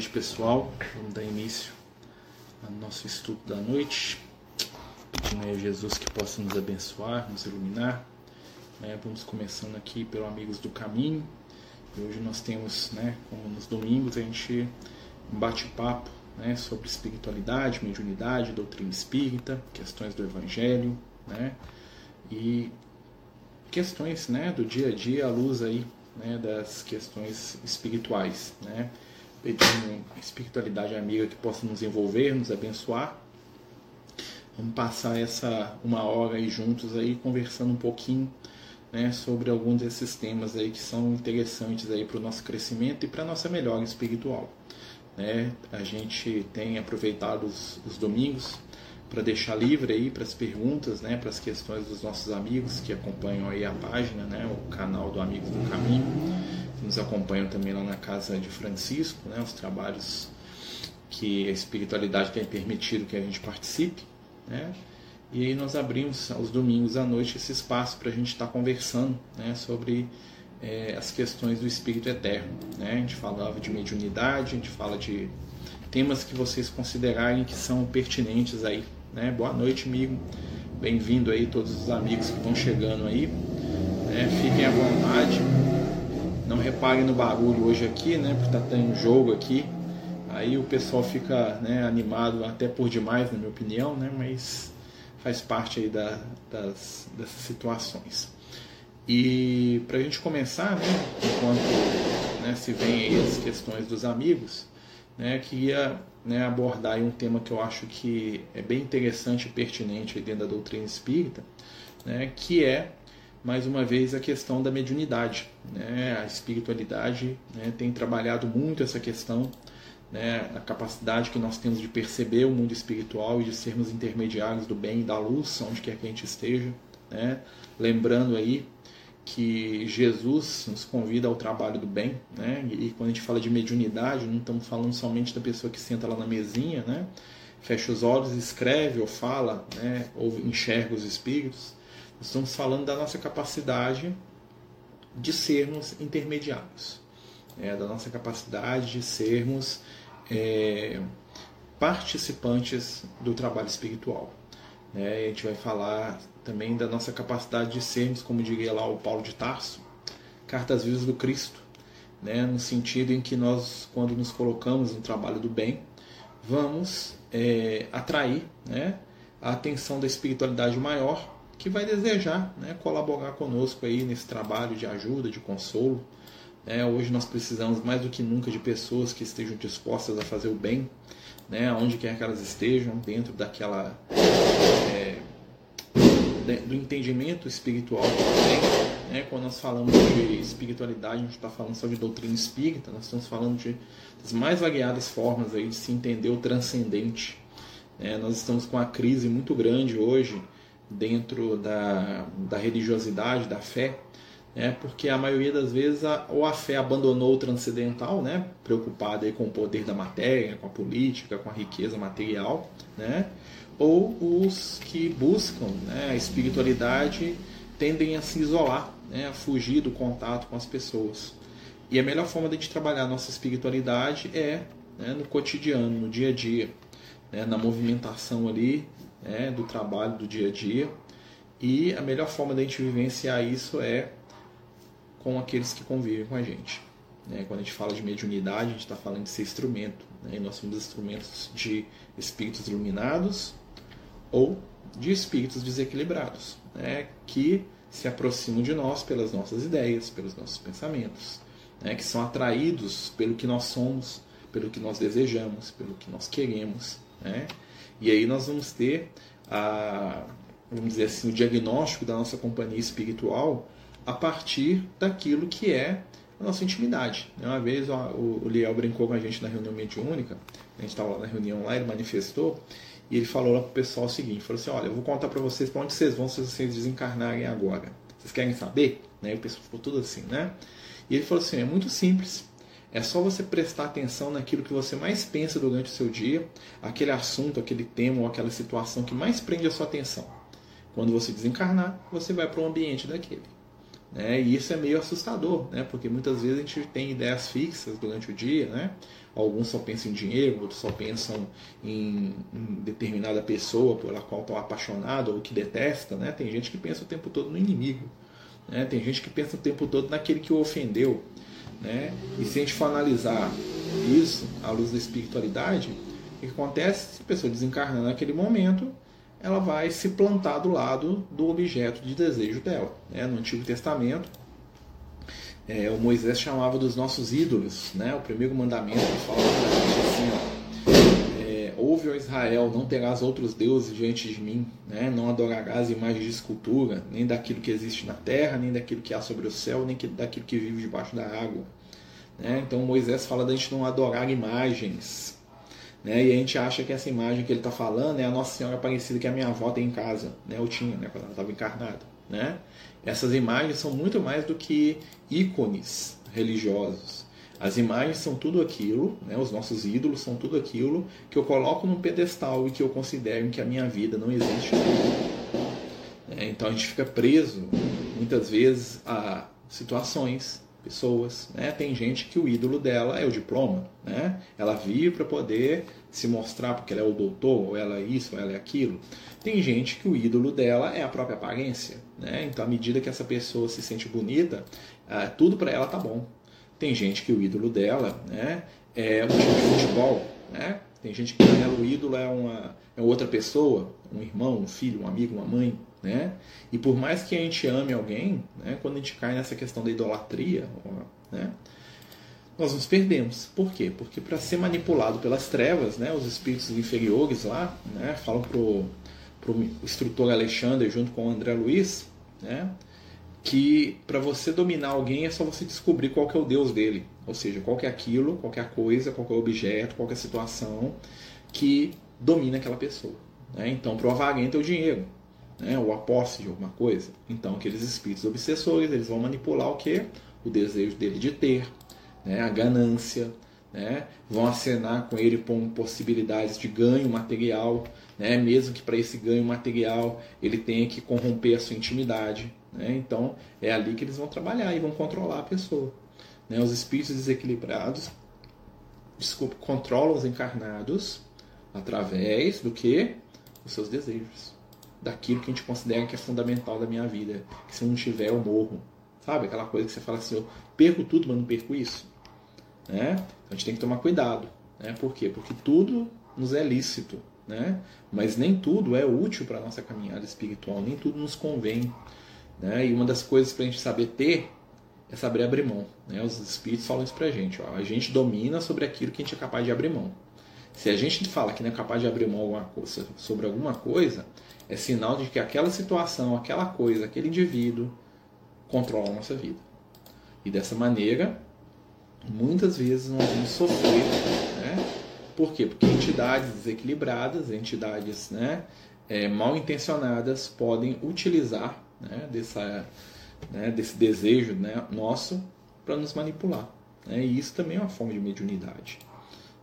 noite, pessoal. Vamos dar início ao nosso estudo da noite. Pedindo a Jesus que possa nos abençoar, nos iluminar. É, vamos começando aqui pelo Amigos do Caminho. E hoje nós temos, né, como nos domingos, a gente um bate-papo né, sobre espiritualidade, mediunidade, doutrina espírita, questões do Evangelho, né, e questões né, do dia a dia à luz aí, né, das questões espirituais. Né, pedindo espiritualidade amiga que possa nos envolver, nos abençoar. Vamos passar essa uma hora aí juntos aí conversando um pouquinho né, sobre alguns desses temas aí que são interessantes aí para o nosso crescimento e para a nossa melhora espiritual. Né? A gente tem aproveitado os, os domingos para deixar livre aí para as perguntas, né, para as questões dos nossos amigos que acompanham aí a página, né, o canal do Amigos do Caminho, que nos acompanham também lá na casa de Francisco, né, os trabalhos que a espiritualidade tem permitido que a gente participe, né, e aí nós abrimos aos domingos à noite esse espaço para a gente estar tá conversando, né, sobre é, as questões do espírito eterno, né, a gente falava de mediunidade, a gente fala de temas que vocês considerarem que são pertinentes aí né? Boa noite, amigo. Bem-vindo aí todos os amigos que estão chegando aí. Né? Fiquem à vontade. Não reparem no barulho hoje aqui, né? Porque tá tendo jogo aqui. Aí o pessoal fica né, animado até por demais, na minha opinião, né? Mas faz parte aí da, das, dessas situações. E para a gente começar, né, enquanto né, se vem aí as questões dos amigos, né, queria né, abordar um tema que eu acho que é bem interessante e pertinente dentro da doutrina espírita, né, que é, mais uma vez, a questão da mediunidade. Né? A espiritualidade né, tem trabalhado muito essa questão, né, a capacidade que nós temos de perceber o mundo espiritual e de sermos intermediários do bem e da luz, onde quer que a gente esteja. Né? Lembrando aí que Jesus nos convida ao trabalho do bem, né? E quando a gente fala de mediunidade, não estamos falando somente da pessoa que senta lá na mesinha, né? Fecha os olhos, escreve ou fala, né? Ou enxerga os espíritos. Estamos falando da nossa capacidade de sermos intermediários, né? da nossa capacidade de sermos é, participantes do trabalho espiritual. Né? a gente vai falar também da nossa capacidade de sermos, como diria lá o Paulo de Tarso, cartas vivas do Cristo, né? no sentido em que nós, quando nos colocamos no trabalho do bem, vamos é, atrair né? a atenção da espiritualidade maior que vai desejar né? colaborar conosco aí nesse trabalho de ajuda, de consolo. É, hoje nós precisamos mais do que nunca de pessoas que estejam dispostas a fazer o bem, né, onde quer que elas estejam, dentro daquela é, do entendimento espiritual que tem. Né? Quando nós falamos de espiritualidade, a gente está falando só de doutrina espírita, nós estamos falando de, das mais variadas formas aí de se entender o transcendente. Né? Nós estamos com uma crise muito grande hoje dentro da, da religiosidade, da fé, né? porque a maioria das vezes a, ou a fé abandonou o transcendental, né? preocupada aí com o poder da matéria, com a política, com a riqueza material, né? ou os que buscam né, a espiritualidade tendem a se isolar, né, a fugir do contato com as pessoas. E a melhor forma de a gente trabalhar a nossa espiritualidade é né, no cotidiano, no dia a dia, né, na movimentação ali né, do trabalho do dia a dia. E a melhor forma de a gente vivenciar isso é com aqueles que convivem com a gente. Né? Quando a gente fala de mediunidade, a gente está falando de ser instrumento. Né? E nós somos instrumentos de espíritos iluminados ou de espíritos desequilibrados, né? que se aproximam de nós pelas nossas ideias, pelos nossos pensamentos, né? que são atraídos pelo que nós somos, pelo que nós desejamos, pelo que nós queremos. Né? E aí nós vamos ter a, vamos dizer assim, o diagnóstico da nossa companhia espiritual a partir daquilo que é a nossa intimidade. Uma vez o Liel brincou com a gente na reunião mediúnica, a gente estava na reunião lá, ele manifestou, e ele falou lá pro pessoal o seguinte, falou assim, olha, eu vou contar para vocês para onde vocês vão se vocês desencarnarem agora. Vocês querem saber? Né? E o pessoal ficou tudo assim, né? E ele falou assim, é muito simples. É só você prestar atenção naquilo que você mais pensa durante o seu dia, aquele assunto, aquele tema ou aquela situação que mais prende a sua atenção. Quando você desencarnar, você vai para um ambiente daquele. Né? E isso é meio assustador, né? porque muitas vezes a gente tem ideias fixas durante o dia, né? alguns só pensam em dinheiro, outros só pensam em, em determinada pessoa pela qual estão apaixonado ou que detesta. Né? Tem gente que pensa o tempo todo no inimigo, né? tem gente que pensa o tempo todo naquele que o ofendeu. Né? E se a gente for analisar isso à luz da espiritualidade, o que acontece? Se a pessoa desencarnar naquele momento, ela vai se plantar do lado do objeto de desejo dela. Né? No Antigo Testamento, é, o Moisés chamava dos nossos ídolos. Né? O primeiro mandamento falava assim: ó, é, Ouve, ó Israel, não terás outros deuses diante de mim, né? não adorarás imagens de escultura, nem daquilo que existe na terra, nem daquilo que há sobre o céu, nem daquilo que vive debaixo da água. Né? Então Moisés fala da gente não adorar imagens. Né? E a gente acha que essa imagem que ele está falando é a Nossa Senhora Aparecida que a minha avó tem em casa, né? Eu tinha, né? Quando ela estava encarnada, né? Essas imagens são muito mais do que ícones religiosos. As imagens são tudo aquilo, né? Os nossos ídolos são tudo aquilo que eu coloco num pedestal e que eu considero que a minha vida não existe. É, então a gente fica preso muitas vezes a situações pessoas. Né? Tem gente que o ídolo dela é o diploma. Né? Ela vive para poder se mostrar porque ela é o doutor, ou ela é isso, ou ela é aquilo. Tem gente que o ídolo dela é a própria aparência. Né? Então, à medida que essa pessoa se sente bonita, ah, tudo para ela tá bom. Tem gente que o ídolo dela né, é um time de futebol. Né? Tem gente que ela, o ídolo é uma é outra pessoa, um irmão, um filho, um amigo, uma mãe. Né? E por mais que a gente ame alguém, né, quando a gente cai nessa questão da idolatria, né, nós nos perdemos. Por quê? Porque para ser manipulado pelas trevas, né, os espíritos inferiores lá né, falam para o instrutor Alexandre junto com o André Luiz né, que para você dominar alguém é só você descobrir qual que é o Deus dele. Ou seja, qual que é aquilo, qual que é a coisa, qual que é o objeto, qual que é a situação que domina aquela pessoa. Né? Então, para o avarento é o dinheiro né, ou a posse de alguma coisa. Então, aqueles espíritos obsessores eles vão manipular o que? O desejo dele de ter, né, a ganância, né, vão acenar com ele com possibilidades de ganho material, né, mesmo que para esse ganho material ele tenha que corromper a sua intimidade. Né, então, é ali que eles vão trabalhar e vão controlar a pessoa. Né, os espíritos desequilibrados desculpa, controlam os encarnados através do que? Os seus desejos daquilo que a gente considera que é fundamental da minha vida. Que se eu não tiver, eu morro. Sabe? Aquela coisa que você fala assim, eu perco tudo, mas não perco isso. Né? Então a gente tem que tomar cuidado. Né? Por quê? Porque tudo nos é lícito. Né? Mas nem tudo é útil para a nossa caminhada espiritual, nem tudo nos convém. Né? E uma das coisas para a gente saber ter é saber abrir mão. Né? Os espíritos falam isso para a gente. Ó. A gente domina sobre aquilo que a gente é capaz de abrir mão. Se a gente fala que não é capaz de abrir mão alguma coisa, sobre alguma coisa, é sinal de que aquela situação, aquela coisa, aquele indivíduo controla a nossa vida. E dessa maneira, muitas vezes nós vamos sofrer. Né? Por quê? Porque entidades desequilibradas, entidades né, é, mal intencionadas podem utilizar né, dessa, né, desse desejo né, nosso para nos manipular. Né? E isso também é uma forma de mediunidade.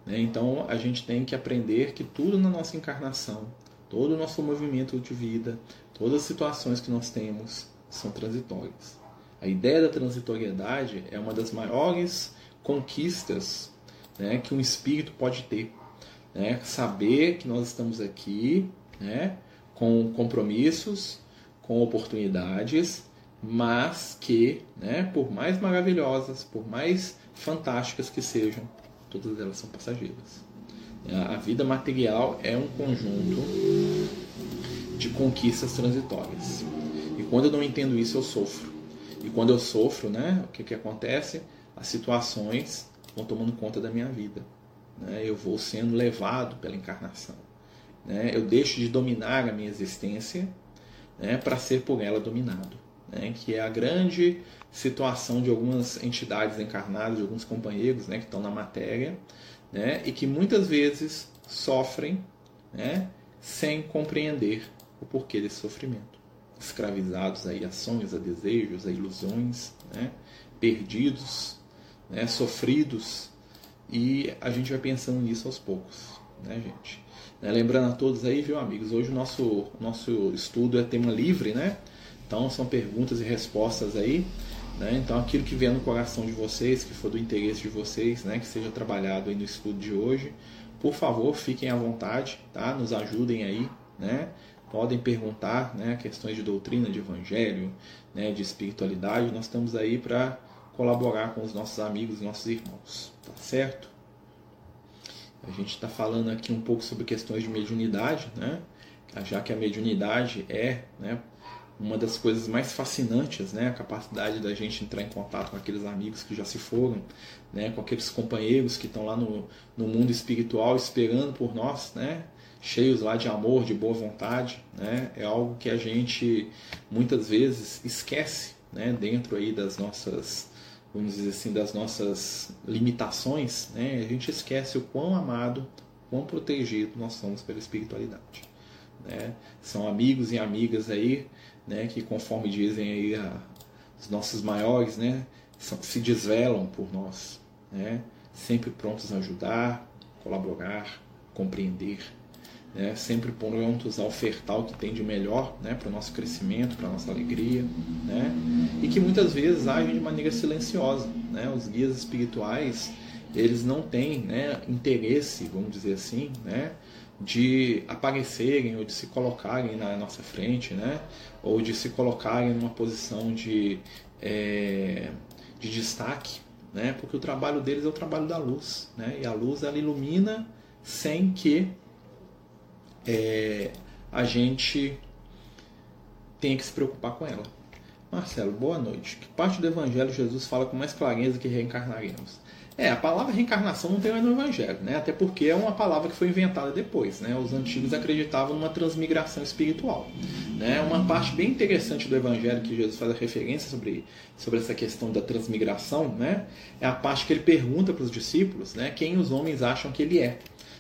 Né? Então a gente tem que aprender que tudo na nossa encarnação Todo o nosso movimento de vida, todas as situações que nós temos são transitórias. A ideia da transitoriedade é uma das maiores conquistas né, que um espírito pode ter. Né? Saber que nós estamos aqui né, com compromissos, com oportunidades, mas que, né, por mais maravilhosas, por mais fantásticas que sejam, todas elas são passageiras. A vida material é um conjunto de conquistas transitórias. E quando eu não entendo isso, eu sofro. E quando eu sofro, né, o que, que acontece? As situações vão tomando conta da minha vida. Né? Eu vou sendo levado pela encarnação. Né? Eu deixo de dominar a minha existência né, para ser por ela dominado. Né? Que é a grande situação de algumas entidades encarnadas, de alguns companheiros né, que estão na matéria, né, e que muitas vezes sofrem né, sem compreender o porquê desse sofrimento. Escravizados aí a sonhos, a desejos, a ilusões, né, perdidos, né, sofridos, e a gente vai pensando nisso aos poucos, né, gente? Né, lembrando a todos aí, viu, amigos, hoje o nosso, nosso estudo é tema livre, né? Então são perguntas e respostas aí. Né? Então aquilo que vier no coração de vocês, que for do interesse de vocês, né? que seja trabalhado aí no estudo de hoje, por favor, fiquem à vontade, tá? Nos ajudem aí, né? Podem perguntar, né? Questões de doutrina, de evangelho, né? De espiritualidade. Nós estamos aí para colaborar com os nossos amigos, nossos irmãos, tá certo? A gente está falando aqui um pouco sobre questões de mediunidade, né? Já que a mediunidade é, né? uma das coisas mais fascinantes, né? A capacidade da gente entrar em contato com aqueles amigos que já se foram, né? Com aqueles companheiros que estão lá no, no mundo espiritual esperando por nós, né? Cheios lá de amor, de boa vontade, né? É algo que a gente muitas vezes esquece, né? Dentro aí das nossas, vamos dizer assim, das nossas limitações, né? A gente esquece o quão amado, quão protegido nós somos pela espiritualidade. Né? São amigos e amigas aí né, que conforme dizem aí a, os nossos maiores, né, se desvelam por nós, né, sempre prontos a ajudar, colaborar, compreender, né, sempre prontos a ofertar o que tem de melhor né, para o nosso crescimento, para a nossa alegria, né, e que muitas vezes agem de maneira silenciosa. Né, os guias espirituais eles não têm né, interesse, vamos dizer assim, né, de aparecerem ou de se colocarem na nossa frente, né? ou de se colocarem numa posição de, é, de destaque, né? porque o trabalho deles é o trabalho da luz, né? e a luz ela ilumina sem que é, a gente tenha que se preocupar com ela. Marcelo, boa noite. Que parte do Evangelho Jesus fala com mais clareza que reencarnaremos? É, a palavra reencarnação não tem mais no Evangelho, né? Até porque é uma palavra que foi inventada depois, né? Os antigos acreditavam numa transmigração espiritual, né? Uma parte bem interessante do Evangelho que Jesus faz a referência sobre, sobre essa questão da transmigração, né? É a parte que ele pergunta para os discípulos, né? Quem os homens acham que ele é,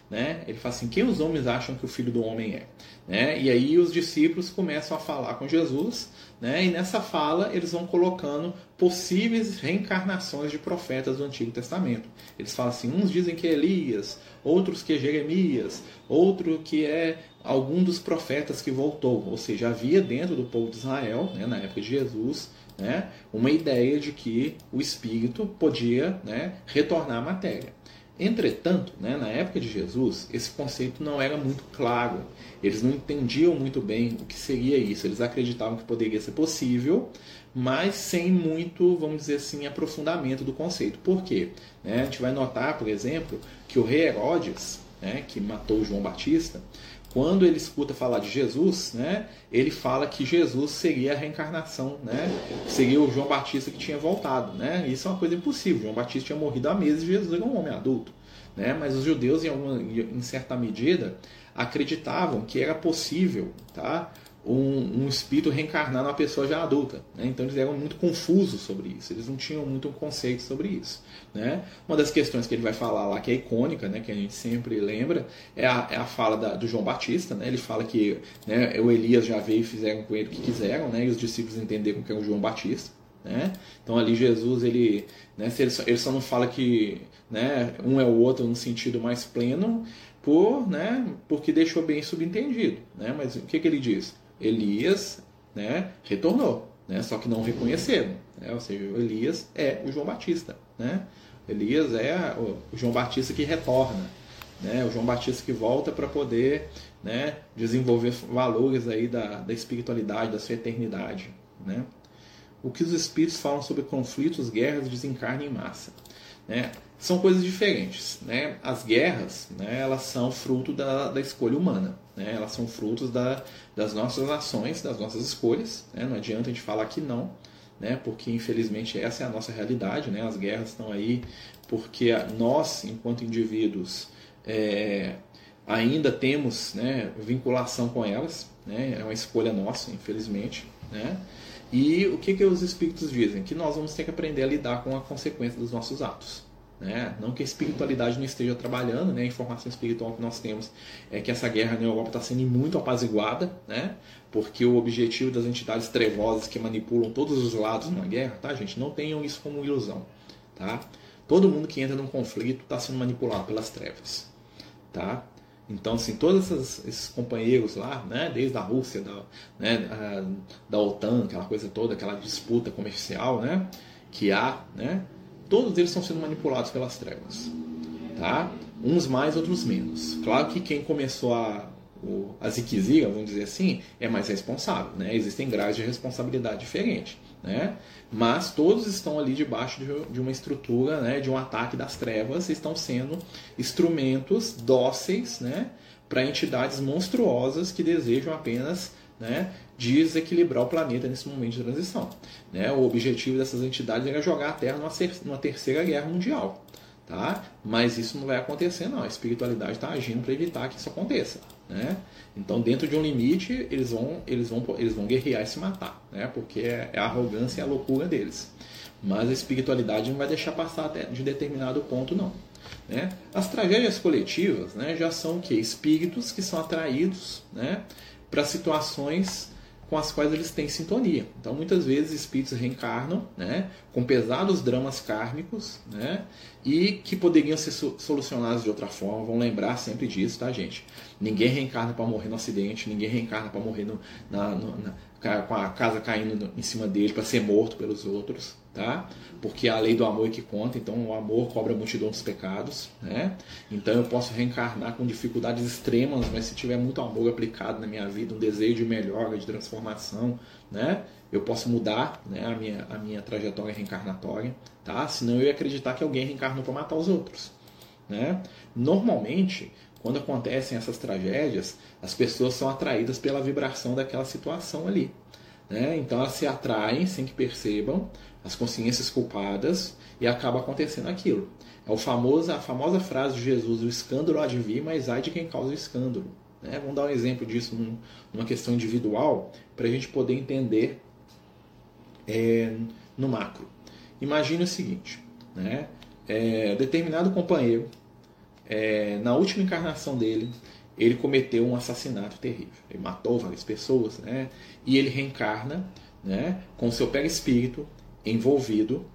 né? Ele fala assim: quem os homens acham que o Filho do Homem é? Né? E aí os discípulos começam a falar com Jesus, né? e nessa fala eles vão colocando possíveis reencarnações de profetas do Antigo Testamento. Eles falam assim: uns dizem que é Elias, outros que é Jeremias, outro que é algum dos profetas que voltou. Ou seja, havia dentro do povo de Israel, né, na época de Jesus, né, uma ideia de que o Espírito podia né, retornar à matéria. Entretanto, né, na época de Jesus, esse conceito não era muito claro. Eles não entendiam muito bem o que seria isso. Eles acreditavam que poderia ser possível, mas sem muito, vamos dizer assim, aprofundamento do conceito. Por quê? Né, a gente vai notar, por exemplo, que o rei Herodes, né, que matou João Batista, quando ele escuta falar de Jesus, né, ele fala que Jesus seria a reencarnação, né, seria o João Batista que tinha voltado. Né? Isso é uma coisa impossível. João Batista tinha morrido há meses e Jesus era um homem adulto. Né? Mas os judeus, em, alguma, em certa medida, acreditavam que era possível tá, um, um espírito reencarnar numa pessoa já adulta. Né? Então eles eram muito confusos sobre isso, eles não tinham muito conceito sobre isso. Né? Uma das questões que ele vai falar lá, que é icônica, né, que a gente sempre lembra, é a, é a fala da, do João Batista. Né? Ele fala que né, o Elias já veio e fizeram com ele o que quiseram, né? e os discípulos entenderam que é o João Batista. Né? Então ali Jesus ele, né, ele, só, ele só não fala que né, um é o outro no sentido mais pleno, por, né, porque deixou bem subentendido. Né? Mas o que, que ele diz? Elias né, retornou, né, só que não reconheceram. Né? Ou seja, Elias é o João Batista. Né? Elias é o João Batista que retorna. Né? O João Batista que volta para poder né, desenvolver valores aí da, da espiritualidade, da sua eternidade. Né? O que os espíritos falam sobre conflitos, guerras, desencarne em massa. Né? São coisas diferentes. Né? As guerras, né, elas são fruto da, da escolha humana. Né? Elas são frutos da, das nossas ações, das nossas escolhas. Né? Não adianta a gente falar que não, né? porque infelizmente essa é a nossa realidade. Né? As guerras estão aí porque nós, enquanto indivíduos, é, ainda temos né, vinculação com elas. Né? É uma escolha nossa, infelizmente. Né? E o que, que os espíritos dizem? Que nós vamos ter que aprender a lidar com a consequência dos nossos atos. Né? Não que a espiritualidade não esteja trabalhando, né? a informação espiritual que nós temos é que essa guerra na Europa está sendo muito apaziguada, né? porque o objetivo das entidades trevosas que manipulam todos os lados na guerra, tá, gente? Não tenham isso como ilusão. Tá? Todo mundo que entra num conflito está sendo manipulado pelas trevas. Tá? Então, assim, todos esses, companheiros lá, né, desde a Rússia, da, né, a, da OTAN, aquela coisa toda, aquela disputa comercial, né, que há, né, todos eles estão sendo manipulados pelas trevas, tá? Uns mais, outros menos. Claro que quem começou a a ziquezira, vamos dizer assim, é mais responsável, né? Existem graus de responsabilidade diferentes, né? Mas todos estão ali debaixo de, uma estrutura, né, de um ataque das trevas, estão sendo instrumentos dóceis, né, para entidades monstruosas que desejam apenas né, desequilibrar o planeta nesse momento de transição. Né? O objetivo dessas entidades era jogar a Terra numa, numa terceira guerra mundial. Tá? Mas isso não vai acontecer, não. A espiritualidade está agindo para evitar que isso aconteça. Né? Então, dentro de um limite, eles vão, eles vão, eles vão guerrear e se matar, né? porque é, é a arrogância e a loucura deles. Mas a espiritualidade não vai deixar passar de determinado ponto, não. Né? As tragédias coletivas né, já são o quê? espíritos que são atraídos né, para situações com as quais eles têm sintonia. Então, muitas vezes, espíritos reencarnam né, com pesados dramas kármicos né, e que poderiam ser solucionados de outra forma. Vão lembrar sempre disso, tá, gente? Ninguém reencarna para morrer no acidente, ninguém reencarna para morrer no, na, no, na, com a casa caindo em cima dele, para ser morto pelos outros tá? Porque a lei do amor é que conta, então o amor cobra a multidão dos pecados, né? Então eu posso reencarnar com dificuldades extremas, mas se tiver muito amor aplicado na minha vida, um desejo de melhora, de transformação, né? Eu posso mudar, né, a minha a minha trajetória reencarnatória, tá? Senão eu ia acreditar que alguém reencarnou para matar os outros, né? Normalmente, quando acontecem essas tragédias, as pessoas são atraídas pela vibração daquela situação ali. Né? Então elas se atraem sem que percebam as consciências culpadas e acaba acontecendo aquilo. É o famoso, a famosa frase de Jesus: o escândalo há de vir, mas ai de quem causa o escândalo. Né? Vamos dar um exemplo disso num, numa questão individual para a gente poder entender é, no macro. Imagine o seguinte: né? É, determinado companheiro, é, na última encarnação dele, ele cometeu um assassinato terrível. Ele matou várias pessoas, né? E ele reencarna, né? Com seu perispírito envolvido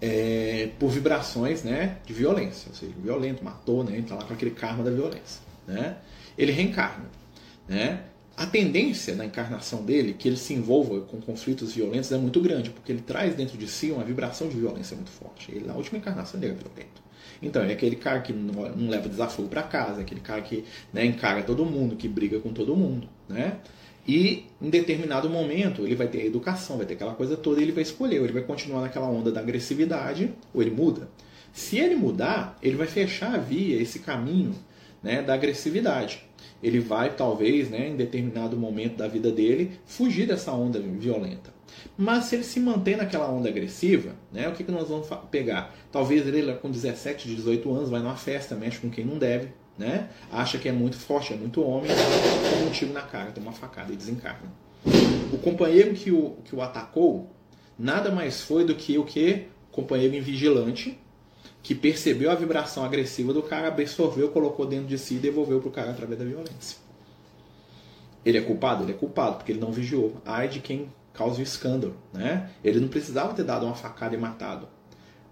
é, por vibrações, né? De violência, ou seja, violento, matou, né? Ele está lá com aquele karma da violência, né? Ele reencarna, né? A tendência na encarnação dele que ele se envolva com conflitos violentos é muito grande, porque ele traz dentro de si uma vibração de violência muito forte. Ele na última encarnação dele é violento. Então, é aquele cara que não, leva desafio para casa, aquele cara que né, encara todo mundo, que briga com todo mundo, né? E em determinado momento ele vai ter a educação, vai ter aquela coisa toda, e ele vai escolher, ou ele vai continuar naquela onda da agressividade, ou ele muda. Se ele mudar, ele vai fechar a via, esse caminho né, da agressividade. Ele vai, talvez, né, em determinado momento da vida dele, fugir dessa onda violenta. Mas se ele se mantém naquela onda agressiva, né, o que, que nós vamos pegar? Talvez ele com 17, 18 anos vai numa festa, mexe com quem não deve, né? acha que é muito forte, é muito homem, toma um tiro na cara, toma uma facada e desencarna. O companheiro que o, que o atacou nada mais foi do que o que? Companheiro invigilante, que percebeu a vibração agressiva do cara, absorveu, colocou dentro de si e devolveu para o cara através da violência. Ele é culpado? Ele é culpado, porque ele não vigiou. Ai de quem causa o escândalo, né? Ele não precisava ter dado uma facada e matado.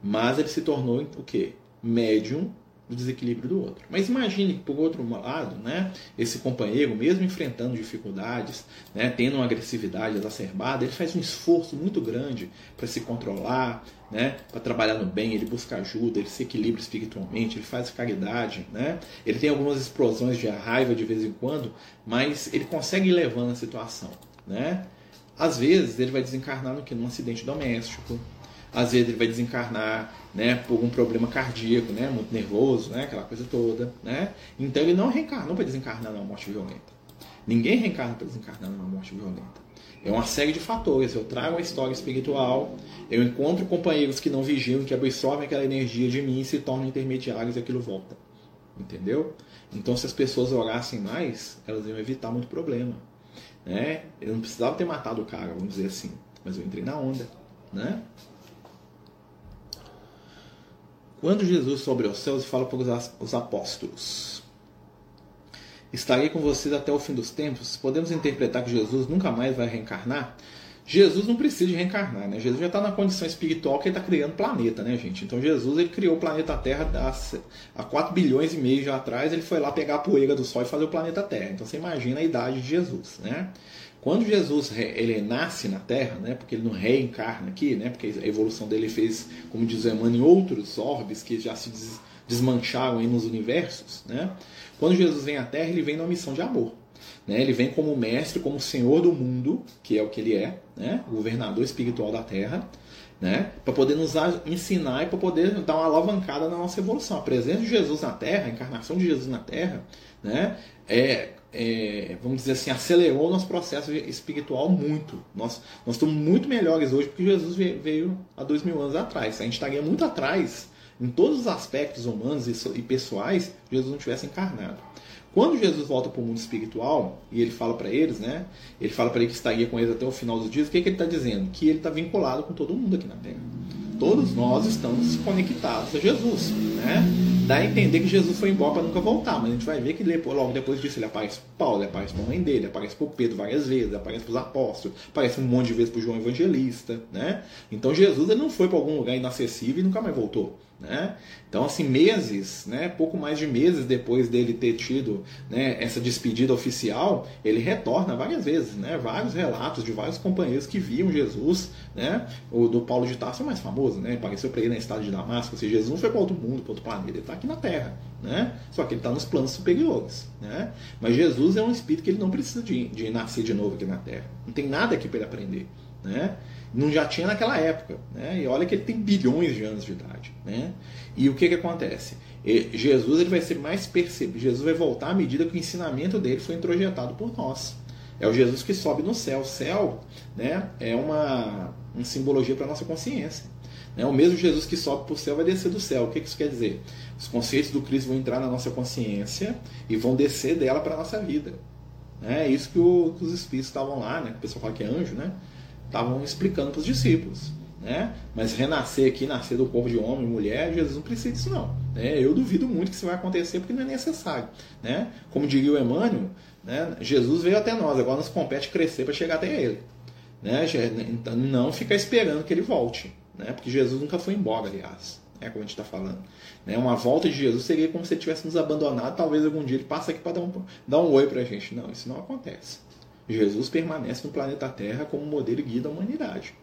Mas ele se tornou o quê? Médium do desequilíbrio do outro. Mas imagine que, por outro lado, né, esse companheiro, mesmo enfrentando dificuldades, né, tendo uma agressividade exacerbada, ele faz um esforço muito grande para se controlar, né, para trabalhar no bem, ele busca ajuda, ele se equilibra espiritualmente, ele faz caridade, né, ele tem algumas explosões de raiva de vez em quando, mas ele consegue ir levando a situação. Né? Às vezes ele vai desencarnar no que? Num acidente doméstico, às vezes ele vai desencarnar né, por um problema cardíaco, né, muito nervoso, né, aquela coisa toda. Né? Então ele não reencarnou para desencarnar numa morte violenta. Ninguém reencarna para desencarnar numa morte violenta. É uma série de fatores. Eu trago a história espiritual, eu encontro companheiros que não vigiam, que absorvem aquela energia de mim e se tornam intermediários e aquilo volta. Entendeu? Então, se as pessoas orassem mais, elas iam evitar muito problema. Né? Eu não precisava ter matado o cara, vamos dizer assim, mas eu entrei na onda. Né? Quando Jesus sobe aos céus e fala para os apóstolos: Estarei com vocês até o fim dos tempos, podemos interpretar que Jesus nunca mais vai reencarnar? Jesus não precisa de reencarnar, né? Jesus já está na condição espiritual que ele está criando planeta, né, gente? Então Jesus ele criou o planeta Terra há 4 bilhões e meio já atrás, ele foi lá pegar a poeira do Sol e fazer o planeta Terra. Então você imagina a idade de Jesus, né? Quando Jesus ele nasce na Terra, né, porque ele não reencarna aqui, né, porque a evolução dele fez, como diz o Emmanuel, em outros orbes que já se desmancharam aí nos universos, né? Quando Jesus vem à Terra, ele vem numa missão de amor. Né? Ele vem como mestre, como senhor do mundo, que é o que ele é, né? governador espiritual da Terra, né? para poder nos ensinar e para poder dar uma alavancada na nossa evolução. A presença de Jesus na Terra, a encarnação de Jesus na Terra, né? é, é, vamos dizer assim, acelerou o nosso processo espiritual muito. Nós, nós estamos muito melhores hoje porque Jesus veio há dois mil anos atrás. A gente estaria muito atrás em todos os aspectos humanos e pessoais se Jesus não tivesse encarnado. Quando Jesus volta para o mundo espiritual e ele fala para eles, né? Ele fala para eles que estaria com eles até o final dos dias. O que, que ele está dizendo? Que ele está vinculado com todo mundo aqui na Terra. Todos nós estamos conectados a Jesus, né? Dá a entender que Jesus foi embora para nunca voltar, mas a gente vai ver que logo depois disso ele aparece para Paulo, ele aparece para a mãe dele, aparece para Pedro várias vezes, aparece para os apóstolos, aparece um monte de vezes para João Evangelista, né? Então Jesus ele não foi para algum lugar inacessível e nunca mais voltou. Né? Então, assim, meses, né, pouco mais de meses depois dele ter tido né, essa despedida oficial, ele retorna várias vezes, né, vários relatos de vários companheiros que viam Jesus, né, o do Paulo de Tarso é mais famoso, né, apareceu para ele na estrada de Damasco, seja, Jesus foi para outro mundo, para outro planeta, ele está aqui na Terra, né, só que ele está nos planos superiores, né, mas Jesus é um espírito que ele não precisa de, de nascer de novo aqui na Terra, não tem nada aqui para ele aprender, né, não já tinha naquela época. Né? E olha que ele tem bilhões de anos de idade. Né? E o que, que acontece? Jesus ele vai ser mais percebido. Jesus vai voltar à medida que o ensinamento dele foi introjetado por nós. É o Jesus que sobe no céu. O céu né, é uma, uma simbologia para a nossa consciência. Né? O mesmo Jesus que sobe para o céu vai descer do céu. O que, que isso quer dizer? Os conceitos do Cristo vão entrar na nossa consciência e vão descer dela para a nossa vida. É isso que, o, que os espíritos estavam lá, né? o pessoal fala que é anjo, né? Estavam explicando para os discípulos. Né? Mas renascer aqui, nascer do corpo de homem e mulher, Jesus não precisa disso não. Né? Eu duvido muito que isso vai acontecer porque não é necessário. Né? Como diria o Emmanuel, né? Jesus veio até nós, agora nos compete crescer para chegar até ele. Né? Então não ficar esperando que ele volte. Né? Porque Jesus nunca foi embora, aliás. É como a gente está falando. Né? Uma volta de Jesus seria como se ele tivesse nos abandonado. Talvez algum dia ele passe aqui para dar um, dar um oi para a gente. Não, isso não acontece. Jesus permanece no planeta Terra como modelo e guia da humanidade.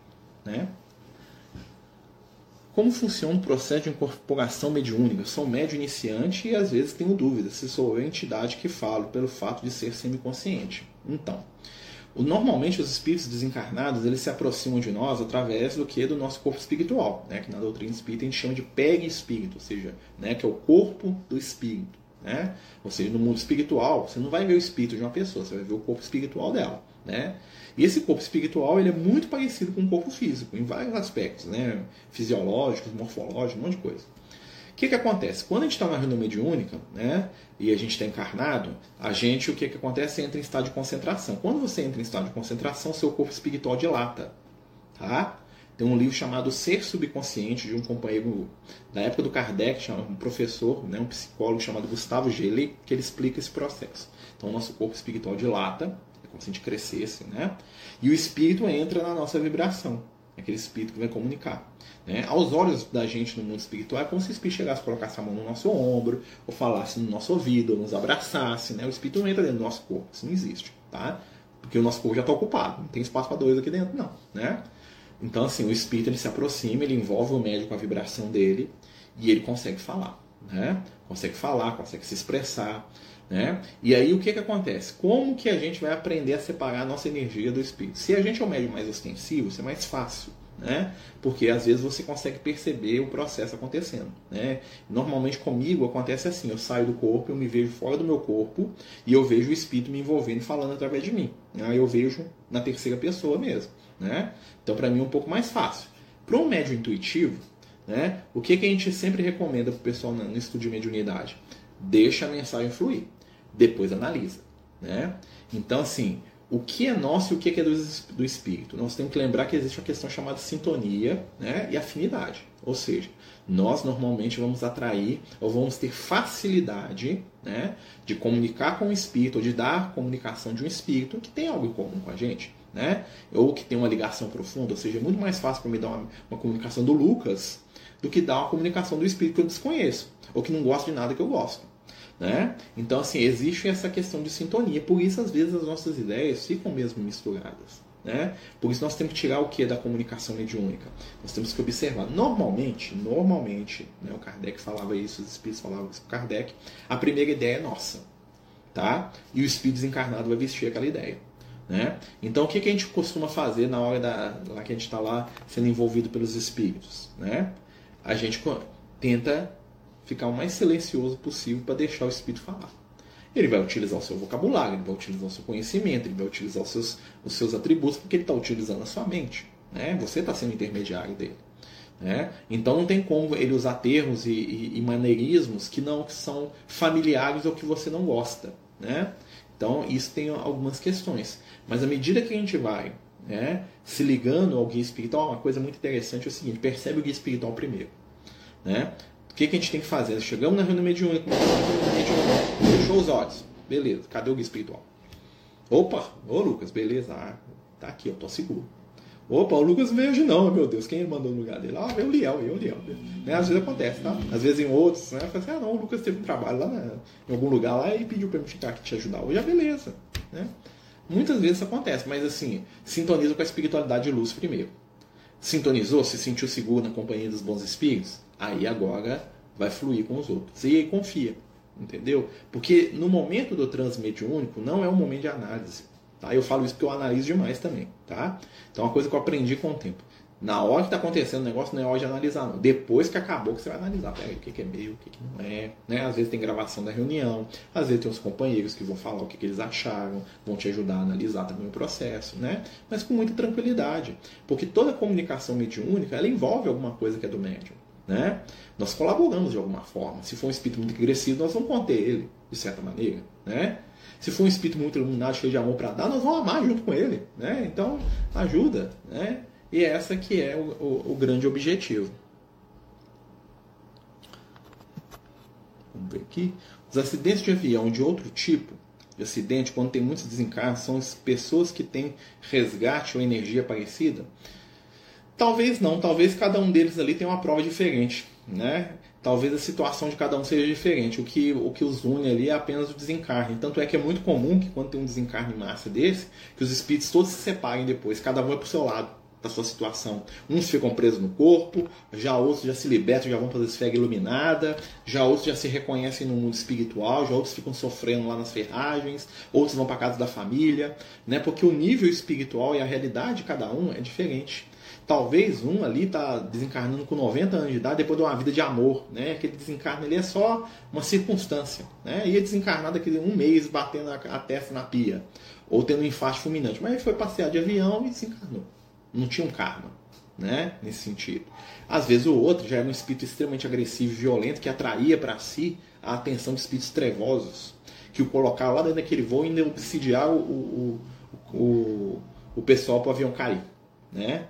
Né? Como funciona o processo de incorporação mediúnica? Sou médio iniciante e às vezes tenho dúvidas se sou eu a entidade que falo pelo fato de ser semiconsciente. Então, normalmente os espíritos desencarnados eles se aproximam de nós através do que do nosso corpo espiritual, né? que na doutrina espírita a gente chama de peg-espírito, ou seja, né? que é o corpo do espírito. Né? Ou seja, no mundo espiritual, você não vai ver o espírito de uma pessoa, você vai ver o corpo espiritual dela. Né? E esse corpo espiritual ele é muito parecido com o corpo físico, em vários aspectos, né? fisiológicos, morfológicos, um monte de coisa. O que, que acontece? Quando a gente está na reunião mediúnica né, e a gente está encarnado, a gente, o que, que acontece? Entra em estado de concentração. Quando você entra em estado de concentração, seu corpo espiritual dilata. Tá? Tem um livro chamado Ser Subconsciente, de um companheiro da época do Kardec, um professor, né, um psicólogo chamado Gustavo Gelli, que ele explica esse processo. Então, o nosso corpo espiritual dilata, é como se a gente crescesse, né? E o espírito entra na nossa vibração, aquele espírito que vai comunicar. Né? Aos olhos da gente no mundo espiritual, é como se o espírito chegasse, colocasse a mão no nosso ombro, ou falasse no nosso ouvido, ou nos abraçasse. Né? O espírito não entra dentro do nosso corpo, isso não existe. Tá? Porque o nosso corpo já está ocupado, não tem espaço para dois aqui dentro, não. Né? Então, assim, o espírito ele se aproxima, ele envolve o médium com a vibração dele e ele consegue falar, né? Consegue falar, consegue se expressar, né? E aí o que, que acontece? Como que a gente vai aprender a separar a nossa energia do espírito? Se a gente é um médium mais ostensivo, isso é mais fácil, né? Porque às vezes você consegue perceber o processo acontecendo, né? Normalmente comigo acontece assim, eu saio do corpo, eu me vejo fora do meu corpo e eu vejo o espírito me envolvendo e falando através de mim. Aí eu vejo na terceira pessoa mesmo. Né? Então, para mim, é um pouco mais fácil. Para um médio intuitivo, né, o que, que a gente sempre recomenda para o pessoal no estudo de mediunidade? Deixa a mensagem fluir, depois analisa. Né? Então, assim, o que é nosso e o que é do, espírito? Nós temos que lembrar que existe uma questão chamada sintonia né, e afinidade. Ou seja, nós normalmente vamos atrair ou vamos ter facilidade né, de comunicar com o espírito, ou de dar comunicação de um espírito que tem algo em comum com a gente. Né? Ou que tem uma ligação profunda, ou seja, é muito mais fácil para me dar uma, uma, comunicação do Lucas do que dar uma comunicação do espírito que eu desconheço, ou que não gosta de nada que eu gosto. Né? Então, assim, existe essa questão de sintonia. Por isso, às vezes, as nossas ideias ficam mesmo misturadas. Né? Por isso, nós temos que tirar o que da comunicação mediúnica? Nós temos que observar. Normalmente, normalmente, né, o Kardec falava isso, os espíritos falavam isso com Kardec, a primeira ideia é nossa. Tá? E o espírito desencarnado vai vestir aquela ideia. Né? Então, o que, que a gente costuma fazer na hora da, lá que a gente está lá sendo envolvido pelos espíritos? Né? A gente tenta ficar o mais silencioso possível para deixar o espírito falar. Ele vai utilizar o seu vocabulário, ele vai utilizar o seu conhecimento, ele vai utilizar os seus, os seus atributos, porque ele está utilizando a sua mente. Né? Você está sendo intermediário dele. Né? Então não tem como ele usar termos e, e, e, maneirismos que não que são familiares ou que você não gosta. Né? Então isso tem algumas questões. Mas à medida que a gente vai né, se ligando ao guia espiritual, uma coisa muito interessante é o seguinte: percebe o guia espiritual primeiro. Né? O que, que a gente tem que fazer? Chegamos na reunião mediúnica, fechou os olhos. Beleza, cadê o guia espiritual? Opa, ô Lucas, beleza. Ah, tá aqui, eu tô seguro. Opa, o Lucas veio hoje não, meu Deus, quem mandou no lugar dele? Ah, veio o Liel, veio o Liel. Né? Às vezes acontece, tá? Às vezes em outros, né? Fala assim, ah não, o Lucas teve um trabalho lá na, em algum lugar lá e pediu pra eu ficar aqui te ajudar. Hoje é beleza, né? Muitas vezes isso acontece, mas assim, sintoniza com a espiritualidade de luz primeiro. Sintonizou, se sentiu seguro na companhia dos bons espíritos? Aí agora vai fluir com os outros. E aí confia, entendeu? Porque no momento do transmediúnico não é um momento de análise. Tá? Eu falo isso porque eu analiso demais também. Tá? Então é uma coisa que eu aprendi com o tempo. Na hora que está acontecendo o negócio, não é hora de analisar, não. Depois que acabou, que você vai analisar. O que, é meio, o que, que não é. Né? Às vezes tem gravação da reunião, às vezes tem os companheiros que vão falar o que, que eles acharam, vão te ajudar a analisar também o processo, né? Mas com muita tranquilidade. Porque toda comunicação mediúnica, ela envolve alguma coisa que é do médium. Né? Nós colaboramos de alguma forma. Se for um espírito muito agressivo, nós vamos conter ele, de certa maneira. Né? Se for um espírito muito iluminado, cheio de amor para dar, nós vamos amar junto com ele. Né? Então, ajuda. Né? E essa que é o, o, o grande objetivo. Vamos ver aqui. Os acidentes de avião de outro tipo de acidente, quando tem muitos desencarnos, são as pessoas que têm resgate ou energia parecida. Talvez não, talvez cada um deles ali tenha uma prova diferente, né? Talvez a situação de cada um seja diferente. O que, o que os une ali é apenas o desencarne. Tanto é que é muito comum que quando tem um desencarne massa desse, que os espíritos todos se separem depois, cada um é para o seu lado da sua situação. Uns ficam presos no corpo, já outros já se libertam, já vão para a esfera iluminada, já outros já se reconhecem no mundo espiritual, já outros ficam sofrendo lá nas ferragens, outros vão para casa da família, né? Porque o nível espiritual e a realidade de cada um é diferente. Talvez um ali está desencarnando com 90 anos de idade depois de uma vida de amor, né? Aquele desencarne ali é só uma circunstância, né? Ia desencarnar daqui um mês batendo a, testa na pia ou tendo um infarto fulminante, mas ele foi passear de avião e desencarnou. Não tinha um karma, né? Nesse sentido. Às vezes o outro já era um espírito extremamente agressivo e violento que atraía para si a atenção de espíritos trevosos que o colocaram lá dentro daquele voo e obsidiar o, o, o, o pessoal para o avião cair, né?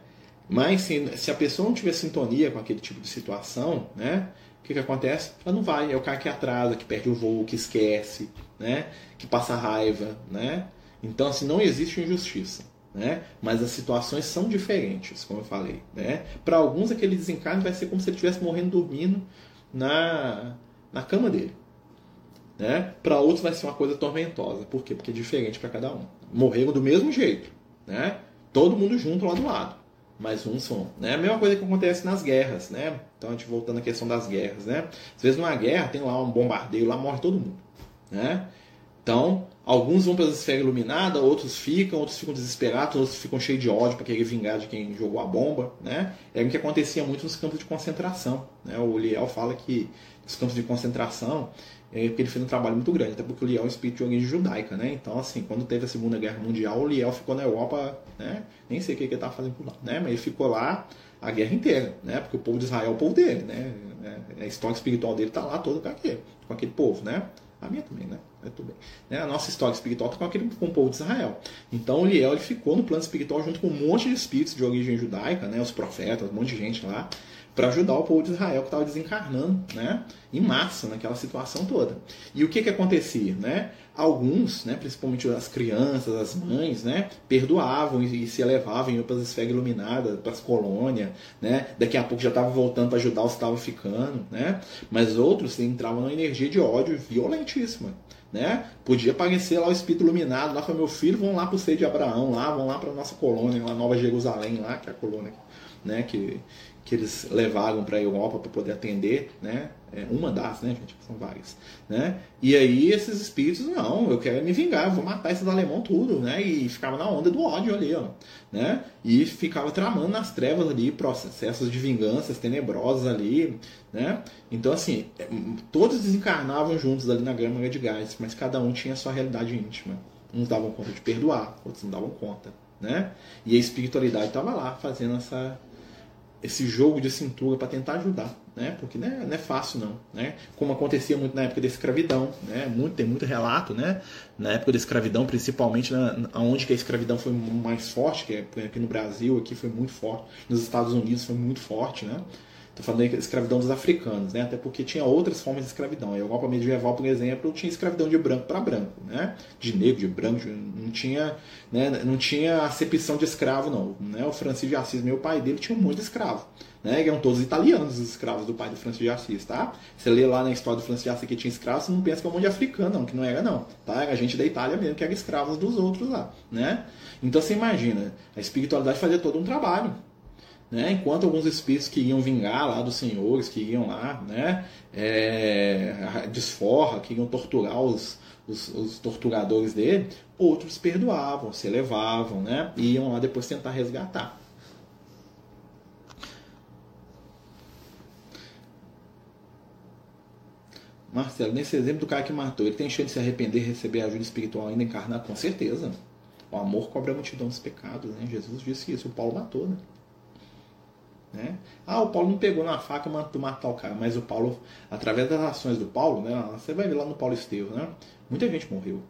Mas se, se a pessoa não tiver sintonia com aquele tipo de situação, né? O que, que acontece? Ela não vai. É o cara que atrasa, que perde o voo, que esquece, né? Que passa raiva, né? Então, assim, não existe injustiça. Né? Mas as situações são diferentes, como eu falei. Né? Para alguns, aquele desencarne vai ser como se ele estivesse morrendo dormindo na, na cama dele. Né? Para outros, vai ser uma coisa tormentosa. Por quê? Porque é diferente para cada um. Morreram do mesmo jeito. Né? Todo mundo junto lá do lado mais um som. Né? A mesma coisa que acontece nas guerras, né? Então a gente voltando à questão das guerras, né? Às vezes numa guerra tem lá um bombardeio, lá morre todo mundo, né? Então, alguns vão para a esfera iluminada, outros ficam, outros ficam desesperados, outros ficam cheios de ódio para querer vingar de quem jogou a bomba, né? É o que acontecia muito nos campos de concentração, né? O Liel fala que os campos de concentração é porque ele fez um trabalho muito grande, até porque o Liel é um espírito de origem judaica, né? Então, assim, quando teve a Segunda Guerra Mundial, o Liel ficou na Europa, né? Nem sei o que ele estava fazendo por lá, né? Mas ele ficou lá a guerra inteira, né? Porque o povo de Israel é o povo dele, né? É, a história espiritual dele está lá toda com aquele, com aquele povo, né? A minha também, né? É tudo bem. Né? A nossa história espiritual está com, aquele, com o povo de Israel. Então, o Liel ele ficou no plano espiritual junto com um monte de espíritos de origem judaica, né? Os profetas, um monte de gente lá para ajudar o povo de Israel que estava desencarnando, né, em massa naquela situação toda. E o que que acontecia, né? Alguns, né, principalmente as crianças, as mães, né, perdoavam e, se elevavam para as esferas iluminadas, para as colônias, né? Daqui a pouco já estavam voltando para ajudar os que estavam ficando, né? Mas outros entravam numa energia de ódio violentíssima né? Podia aparecer lá o espírito iluminado, lá para meu filho, vão lá para o seio de Abraão, lá, vão lá para nossa colônia, lá Nova Jerusalém, lá que é a colônia, né? Que que eles levaram para a Europa para poder atender, né? É uma das, né, gente? São várias, né? E aí esses espíritos, não, eu quero me vingar, vou matar esses alemão tudo, né? E ficava na onda do ódio ali, ó, né? E ficava tramando nas trevas ali processos de vinganças tenebrosas ali, né? Então assim, é, todos desencarnavam juntos ali na grama de gás, mas cada um tinha a sua realidade íntima. Uns davam conta de perdoar, outros não davam conta, né? E a espiritualidade estava lá fazendo essa esse jogo de cintura para tentar ajudar, né? Porque não é, não é, fácil não, né? Como acontecia muito na época da escravidão, né? Muito, tem muito relato, né? Na época da escravidão, principalmente na, onde que a escravidão foi mais forte, que é aqui no Brasil, aqui foi muito forte, nos Estados Unidos foi muito forte, né? Estou falando da escravidão dos africanos, né? até porque tinha outras formas de escravidão. A Europa medieval, por exemplo, tinha escravidão de branco para branco, né? de negro, de branco, não tinha né? não tinha acepção de escravo, não. Né? O Francisco de Assis, meu pai dele, tinha um monte de escravo. Né? eram todos italianos os escravos do pai do Francisco de Assis, tá? Você lê lá na história do Francisco de Assis que tinha escravos, você não pensa que é um monte de africano, não, que não era, não. Tá? Era gente da Itália mesmo, que era escravos dos outros lá, né? Então você imagina, a espiritualidade fazia todo um trabalho, né? enquanto alguns espíritos que iam vingar lá dos senhores, que iam lá, né? É, desforra, que iam torturar os, os, os, torturadores dele, outros perdoavam, se elevavam, né? e iam lá depois tentar resgatar. Marcelo, nesse exemplo do cara que matou, ele tem chance de se arrepender e receber ajuda espiritual ainda encarnar? Com certeza. O amor cobra a multidão dos pecados, né? Jesus disse isso, o Paulo matou, né? Né? Ah, o Paulo não pegou na faca e matar o cara, mas o Paulo, através das ações do Paulo, né, você vai ver lá no Paulo Estevam, né, muita gente morreu.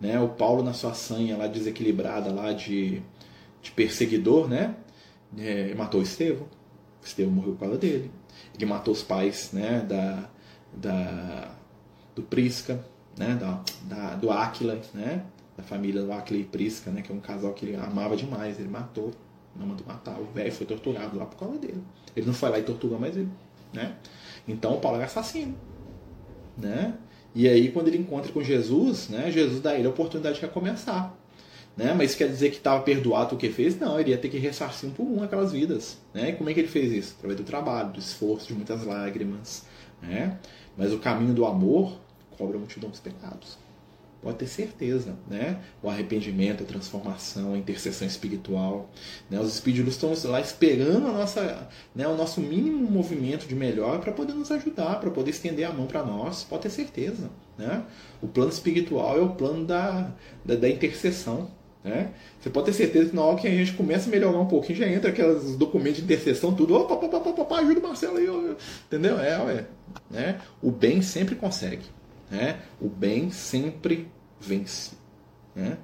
Né? O Paulo, na sua sanha lá desequilibrada lá de, de perseguidor, né, é, matou o Estevão. O Estevão morreu por causa dele. Ele matou os pais né, da, da, do Prisca, né, da, da, do Áquila, né, da família do Áquila e Prisca, né, que é um casal que ele amava demais. Ele matou não mandou matar. O velho foi torturado lá por causa dele. Ele não foi lá e torturou mais ele. Né? Então o Paulo era assassino. Né? E aí, quando ele encontra com Jesus, né, Jesus dá ele a oportunidade de recomeçar. Né? Mas quer dizer que estava perdoado o que fez? Não, ele ia ter que ressarcir um por um aquelas vidas. Né? E como é que ele fez isso? Através do trabalho, do esforço, de muitas lágrimas. Né? Mas o caminho do amor cobra a multidão dos pecados. Pode ter certeza, né? O arrependimento, a transformação, a intercessão espiritual. Né? Os espíritos estão lá esperando a nossa, né, o nosso mínimo movimento de melhor para poder nos ajudar, para poder estender a mão para nós. Pode ter certeza. Né? O plano espiritual é o plano da, da, da intercessão. Né? Você pode ter certeza que na hora que a gente começa a melhorar um pouquinho, já entra aqueles documentos de intercessão, tudo. Opa, opa, opa, opa, ajuda o Marcelo aí. Entendeu? É, ué. Né? O bem sempre consegue. Né? O bem sempre vence. Né?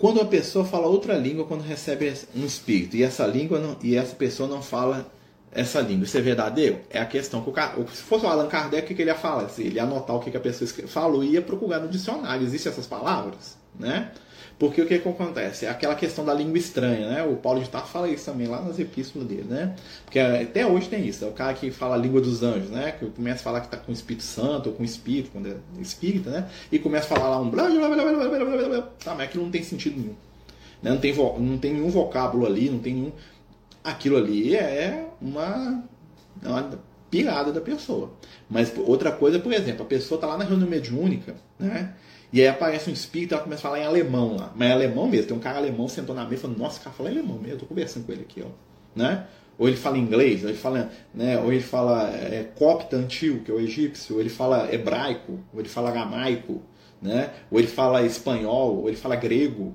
Quando a pessoa fala outra língua quando recebe um espírito e essa língua não, e essa pessoa não fala essa língua, isso é verdadeiro? É a questão que o, se fosse o Allan Kardec, o que, ele ia falar? Ele ia anotar o que a pessoa falou e ia procurar no dicionário. Existem essas palavras? Né? Porque o que, que acontece? Aquela questão da língua estranha, né? O Paulo de Tarso fala isso também lá nas epístolas dele, né? Porque é, até hoje tem isso. É o cara que fala a língua dos anjos, né? Que começa a falar que está com o Espírito Santo ou com o Espírito, quando é espírita, né? E começa a falar lá um blá blá blá blá blá blá blá. Tá, mas aquilo não tem sentido nenhum. Né? Não, tem vo... não tem nenhum vocábulo ali, não tem nenhum. Aquilo ali é uma. É uma pirada da pessoa. Mas outra coisa, por exemplo, a pessoa tá lá na reunião mediúnica, né? E aí aparece um espírito e ela começa a falar em alemão lá. Mas é alemão mesmo. Tem um cara alemão sentou na mesa e falou, nossa, o cara fala alemão mesmo. Eu tô conversando com ele aqui, ó. Né? Ou ele fala inglês, ou ele fala, né, ou ele fala é, copta antigo, que é o egípcio, ou ele fala hebraico, ou ele fala aramaico, né? ou ele fala espanhol, ou ele fala grego.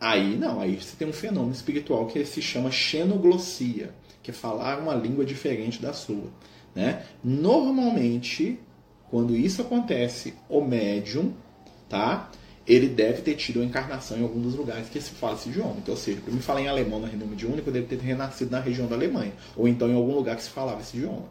Aí não, aí você tem um fenômeno espiritual que se chama xenoglossia, que é falar uma língua diferente da sua. Né? Normalmente, quando isso acontece, o médium tá? ele deve ter tido uma encarnação em algum dos lugares que se fala esse idioma. Então, ou seja, para me falar em alemão na renome de único, deve ter renascido na região da Alemanha, ou então em algum lugar que se falava esse idioma,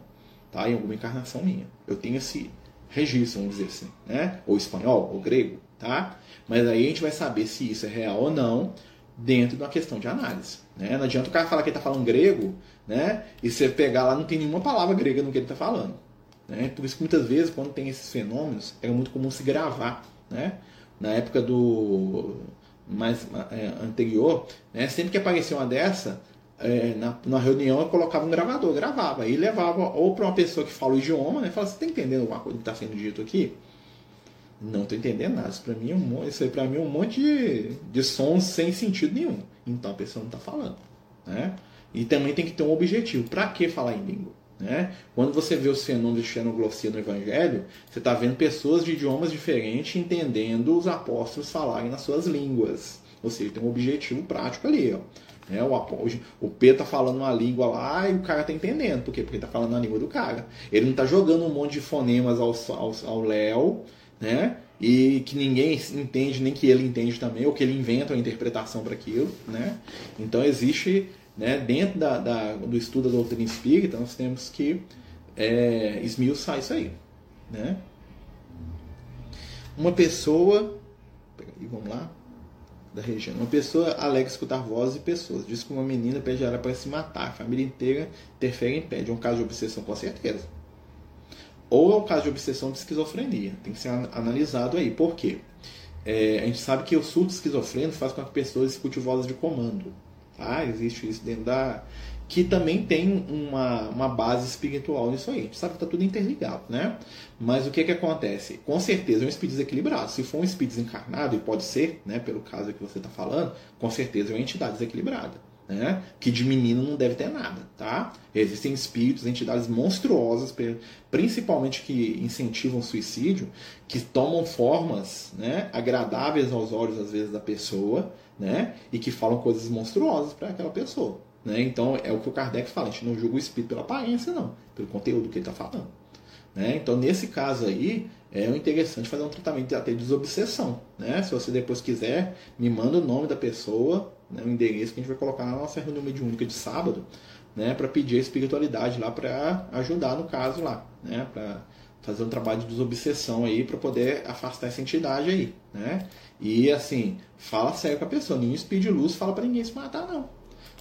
tá? Em alguma encarnação minha. Eu tenho esse registro, vamos dizer assim, né? Ou espanhol, ou grego, tá? Mas aí a gente vai saber se isso é real ou não dentro da questão de análise. Né? Não adianta o cara falar que ele está falando grego, né? E você pegar lá não tem nenhuma palavra grega no que ele está falando. Né? Por isso que muitas vezes, quando tem esses fenômenos, é muito comum se gravar. Né? Na época do mais é, anterior, né? sempre que aparecia uma dessa, é, na, na, reunião eu colocava um gravador, gravava e levava ou para uma pessoa que fala o idioma, né? Fala, você está entendendo alguma coisa que está sendo dito aqui? Não estou entendendo nada. Isso para mim, é um, isso para mim é um monte de, de sons sem sentido nenhum. Então a pessoa não está falando. Né? E também tem que ter um objetivo. Para que falar em língua? Né? Quando você vê os fenômenos de xenoglossia no Evangelho, você está vendo pessoas de idiomas diferentes entendendo os apóstolos falarem nas suas línguas. Ou seja, tem um objetivo prático ali. Ó. É, o, o Pedro tá falando uma língua lá e o cara tá entendendo. Por quê? Porque ele tá falando na língua do cara. Ele não tá jogando um monte de fonemas ao, ao, ao Léo né? E que ninguém entende, nem que ele entende também, ou que ele inventa uma interpretação para aquilo, né? Então existe, né, dentro da, da, do estudo da doutrina espírita, nós temos que é, esmiuçar isso aí, né? Uma pessoa, peraí, vamos lá, da região. Uma pessoa alega escutar vozes e pessoas. Diz que uma menina pede ela para se matar. A família inteira interfere e impede. É um caso de obsessão, com certeza ou é um caso de obsessão de esquizofrenia. Tem que ser analisado aí. Por quê? É, a gente sabe que o surto esquizofrênico faz com que pessoas escutem vozes de comando. Tá? Existe isso dentro da. Que também tem uma, uma base espiritual nisso aí. A gente sabe que está tudo interligado, né? Mas o que, que acontece? Com certeza é um espírito desequilibrado. Se for um espírito desencarnado, e pode ser, né, pelo caso que você está falando, com certeza é uma entidade desequilibrada né? que de menino não deve ter nada, tá? Existem espíritos, entidades monstruosas, principalmente que incentivam o suicídio, que tomam formas né, agradáveis aos olhos, às vezes, da pessoa, né? E que falam coisas monstruosas para aquela pessoa. Né? Então, é o que o Kardec fala, a gente não julga o espírito pela aparência, não, pelo conteúdo que ele está falando. Né? Então, nesse caso aí, é interessante fazer um tratamento até de desobsessão. Né? Se você depois quiser, me manda o nome da pessoa, né, o endereço que a gente vai colocar na nossa reunião mediúnica de sábado, né, para pedir a espiritualidade lá para ajudar no caso lá, né, fazer um trabalho de desobsessão aí para poder afastar essa entidade aí, né? E assim, fala sério com a pessoa, nenhum espírito de luz fala para ninguém se matar não.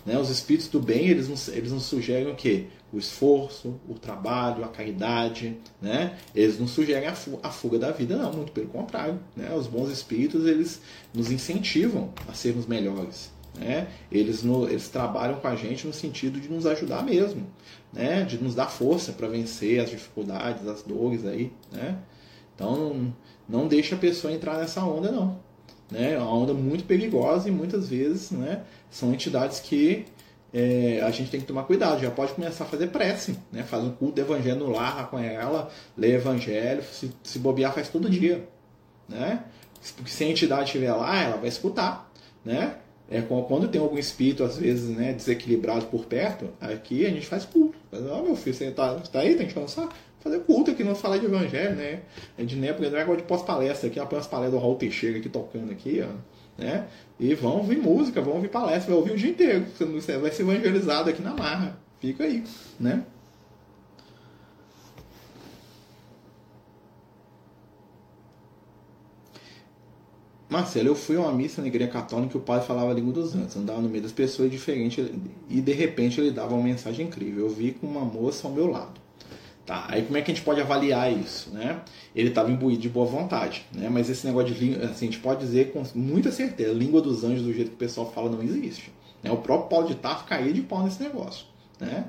Né? Os espíritos do bem, eles não, eles não sugerem o quê? O esforço, o trabalho, a caridade, né? Eles não sugerem a, fuga, a fuga da vida, não, muito pelo contrário. Né? Os bons espíritos, eles nos incentivam a sermos melhores. Né? Eles, no, eles trabalham com a gente no sentido de nos ajudar mesmo, né? de nos dar força para vencer as dificuldades, as dores aí. Né? Então não, não deixa a pessoa entrar nessa onda não. Né? É uma onda muito perigosa e muitas vezes né, são entidades que é, a gente tem que tomar cuidado. Já pode começar a fazer prece, né? faz um culto de evangelho no lar com ela, lê evangelho, se, se bobear faz todo dia. Né? Porque se a entidade estiver lá, ela vai escutar. Né? É, quando tem algum espírito, às vezes, né, desequilibrado por perto, aqui a gente faz culto. Ó, oh, meu filho, você tá, tá aí, tem que descansar? Fazer culto aqui, não falar de evangelho, né? A gente nem é porque não é agora de pós-palestra aqui, põe as palestras do Raul Teixeira aqui tocando aqui, ó. Né? E vão ouvir música, vão ouvir palestra, vai ouvir o dia inteiro. Você vai ser evangelizado aqui na marra. Fica aí, né? Marcelo, eu fui a uma missa na igreja católica e o padre falava a língua dos anjos, andava no meio das pessoas diferente e de repente ele dava uma mensagem incrível. Eu vi com uma moça ao meu lado. Tá, aí como é que a gente pode avaliar isso, né? Ele estava imbuído de boa vontade, né? Mas esse negócio de língua, assim, a gente pode dizer com muita certeza, língua dos anjos do jeito que o pessoal fala não existe. Né? O próprio Paulo de Tarso caía de pau nesse negócio, né?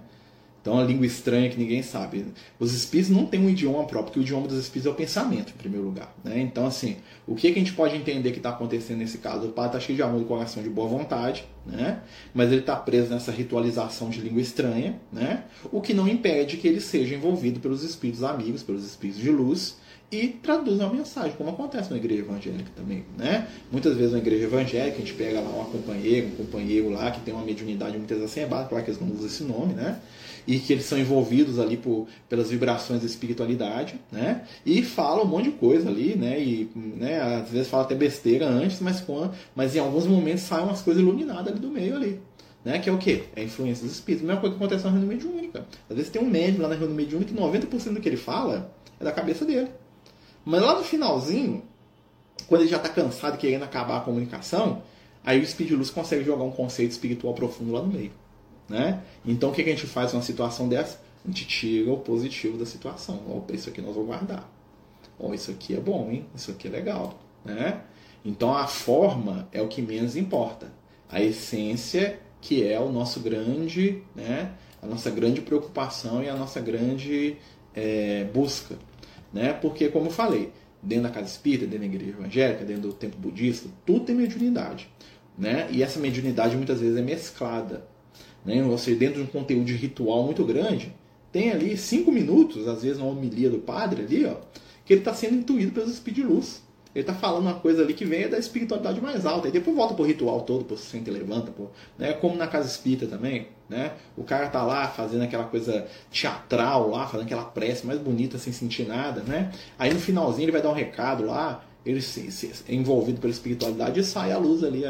Então, é uma língua estranha que ninguém sabe. Os espíritos não têm um idioma próprio, porque o idioma dos espíritos é o pensamento, em primeiro lugar. Né? Então, assim, o que, que a gente pode entender que está acontecendo nesse caso? O pai está cheio de amor e coração de boa vontade, né? mas ele está preso nessa ritualização de língua estranha, né? o que não impede que ele seja envolvido pelos espíritos amigos, pelos espíritos de luz, e traduz a mensagem, como acontece na igreja evangélica também, né? Muitas vezes na igreja evangélica a gente pega lá uma companheira, um companheiro lá que tem uma mediunidade muito exacerbada, claro que eles não usam esse nome, né? E que eles são envolvidos ali por, pelas vibrações da espiritualidade, né? E fala um monte de coisa ali, né? E né, às vezes fala até besteira antes, mas, com, mas em alguns momentos saem umas coisas iluminadas ali do meio ali. Né? Que é o quê? É a influência dos espíritos. A mesma coisa que acontece na reunião mediúnica. Às vezes tem um médium lá na reunião mediúnica que 90% do que ele fala é da cabeça dele. Mas lá no finalzinho, quando ele já está cansado querendo acabar a comunicação, aí o Espírito de Luz consegue jogar um conceito espiritual profundo lá no meio. Né? Então o que a gente faz numa situação dessa? A gente tira o positivo da situação. Opa, isso aqui nós vamos guardar. Ó, isso aqui é bom, hein? Isso aqui é legal. Né? Então a forma é o que menos importa. A essência que é o nosso grande, né? A nossa grande preocupação e a nossa grande é, busca. Né? Porque, como eu falei, dentro da casa espírita, dentro da igreja evangélica, dentro do templo budista, tudo tem mediunidade. Né? E essa mediunidade muitas vezes é mesclada. Né? Seja, dentro de um conteúdo de ritual muito grande, tem ali cinco minutos, às vezes uma homilia do padre ali, ó, que ele está sendo intuído pelos espíritos de luz. Ele está falando uma coisa ali que vem da espiritualidade mais alta. E depois volta pro ritual todo, pro senta e levanta, pô, né? Como na casa espírita também, né? O cara tá lá fazendo aquela coisa teatral lá, fazendo aquela prece mais bonita sem sentir nada, né? Aí no finalzinho ele vai dar um recado lá, ele se, se, é envolvido pela espiritualidade e sai a luz ali,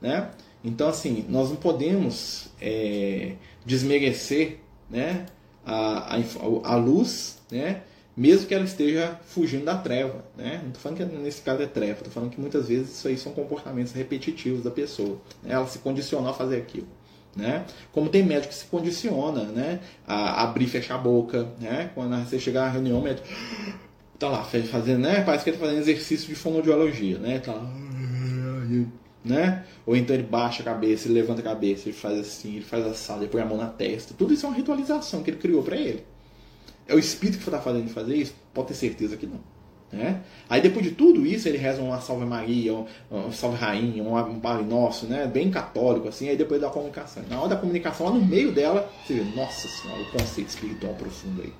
né? Então assim, nós não podemos é, desmerecer, né? A, a, a luz, né? mesmo que ela esteja fugindo da treva. Né? Não estou falando que nesse caso é treva, estou falando que muitas vezes isso aí são comportamentos repetitivos da pessoa. Né? Ela se condiciona a fazer aquilo. Né? Como tem médico que se condiciona né? a abrir e fechar a boca. Né? Quando você chegar na reunião, o médico está lá fazendo, né? parece que ele está fazendo exercício de fonoaudiologia. Né? Tá lá, né? Ou então ele baixa a cabeça, ele levanta a cabeça, ele faz assim, ele faz assado, ele põe a mão na testa. Tudo isso é uma ritualização que ele criou para ele. É o espírito que está fazendo ele fazer isso? Pode ter certeza que não. Né? Aí depois de tudo isso, ele reza uma Salve Maria, uma Salve Rainha, um, Pai Nosso, né? bem católico, assim, aí depois da comunicação. Na hora da comunicação, lá no meio dela, você vê, nossa senhora, o conceito espiritual profundo aí.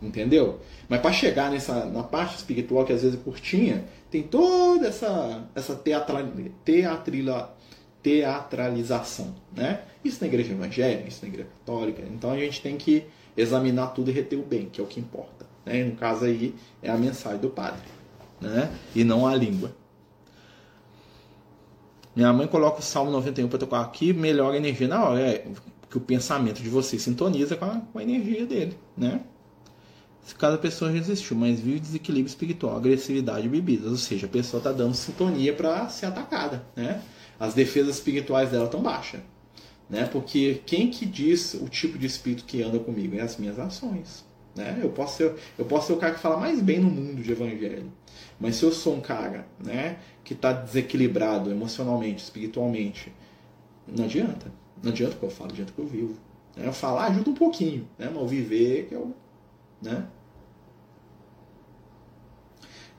Entendeu? Mas para chegar nessa na parte espiritual, que às vezes é curtinha, tem toda essa, essa teatral, teatrila, teatralização. Né? Isso na igreja evangélica, isso na igreja católica. Então a gente tem que examinar tudo e reter o bem, que é o que importa. Né? No caso aí, é a mensagem do padre, né? e não a língua. Minha mãe coloca o Salmo 91 para tocar aqui, melhora a energia na hora. É, que o pensamento de você sintoniza com a, com a energia dele, né? Cada pessoa resistiu, mas vive desequilíbrio espiritual, agressividade e bebidas. Ou seja, a pessoa está dando sintonia para ser atacada, né? As defesas espirituais dela estão baixas. Né? Porque quem que diz o tipo de espírito que anda comigo? É as minhas ações. Né? Eu, posso ser, eu posso ser o cara que fala mais bem no mundo de evangelho. Mas se eu sou um cara né, que está desequilibrado emocionalmente, espiritualmente, não adianta. Não adianta o que eu falo, adianta o que eu vivo. Né? Eu falar ajuda um pouquinho, né? mas viver que eu. Né?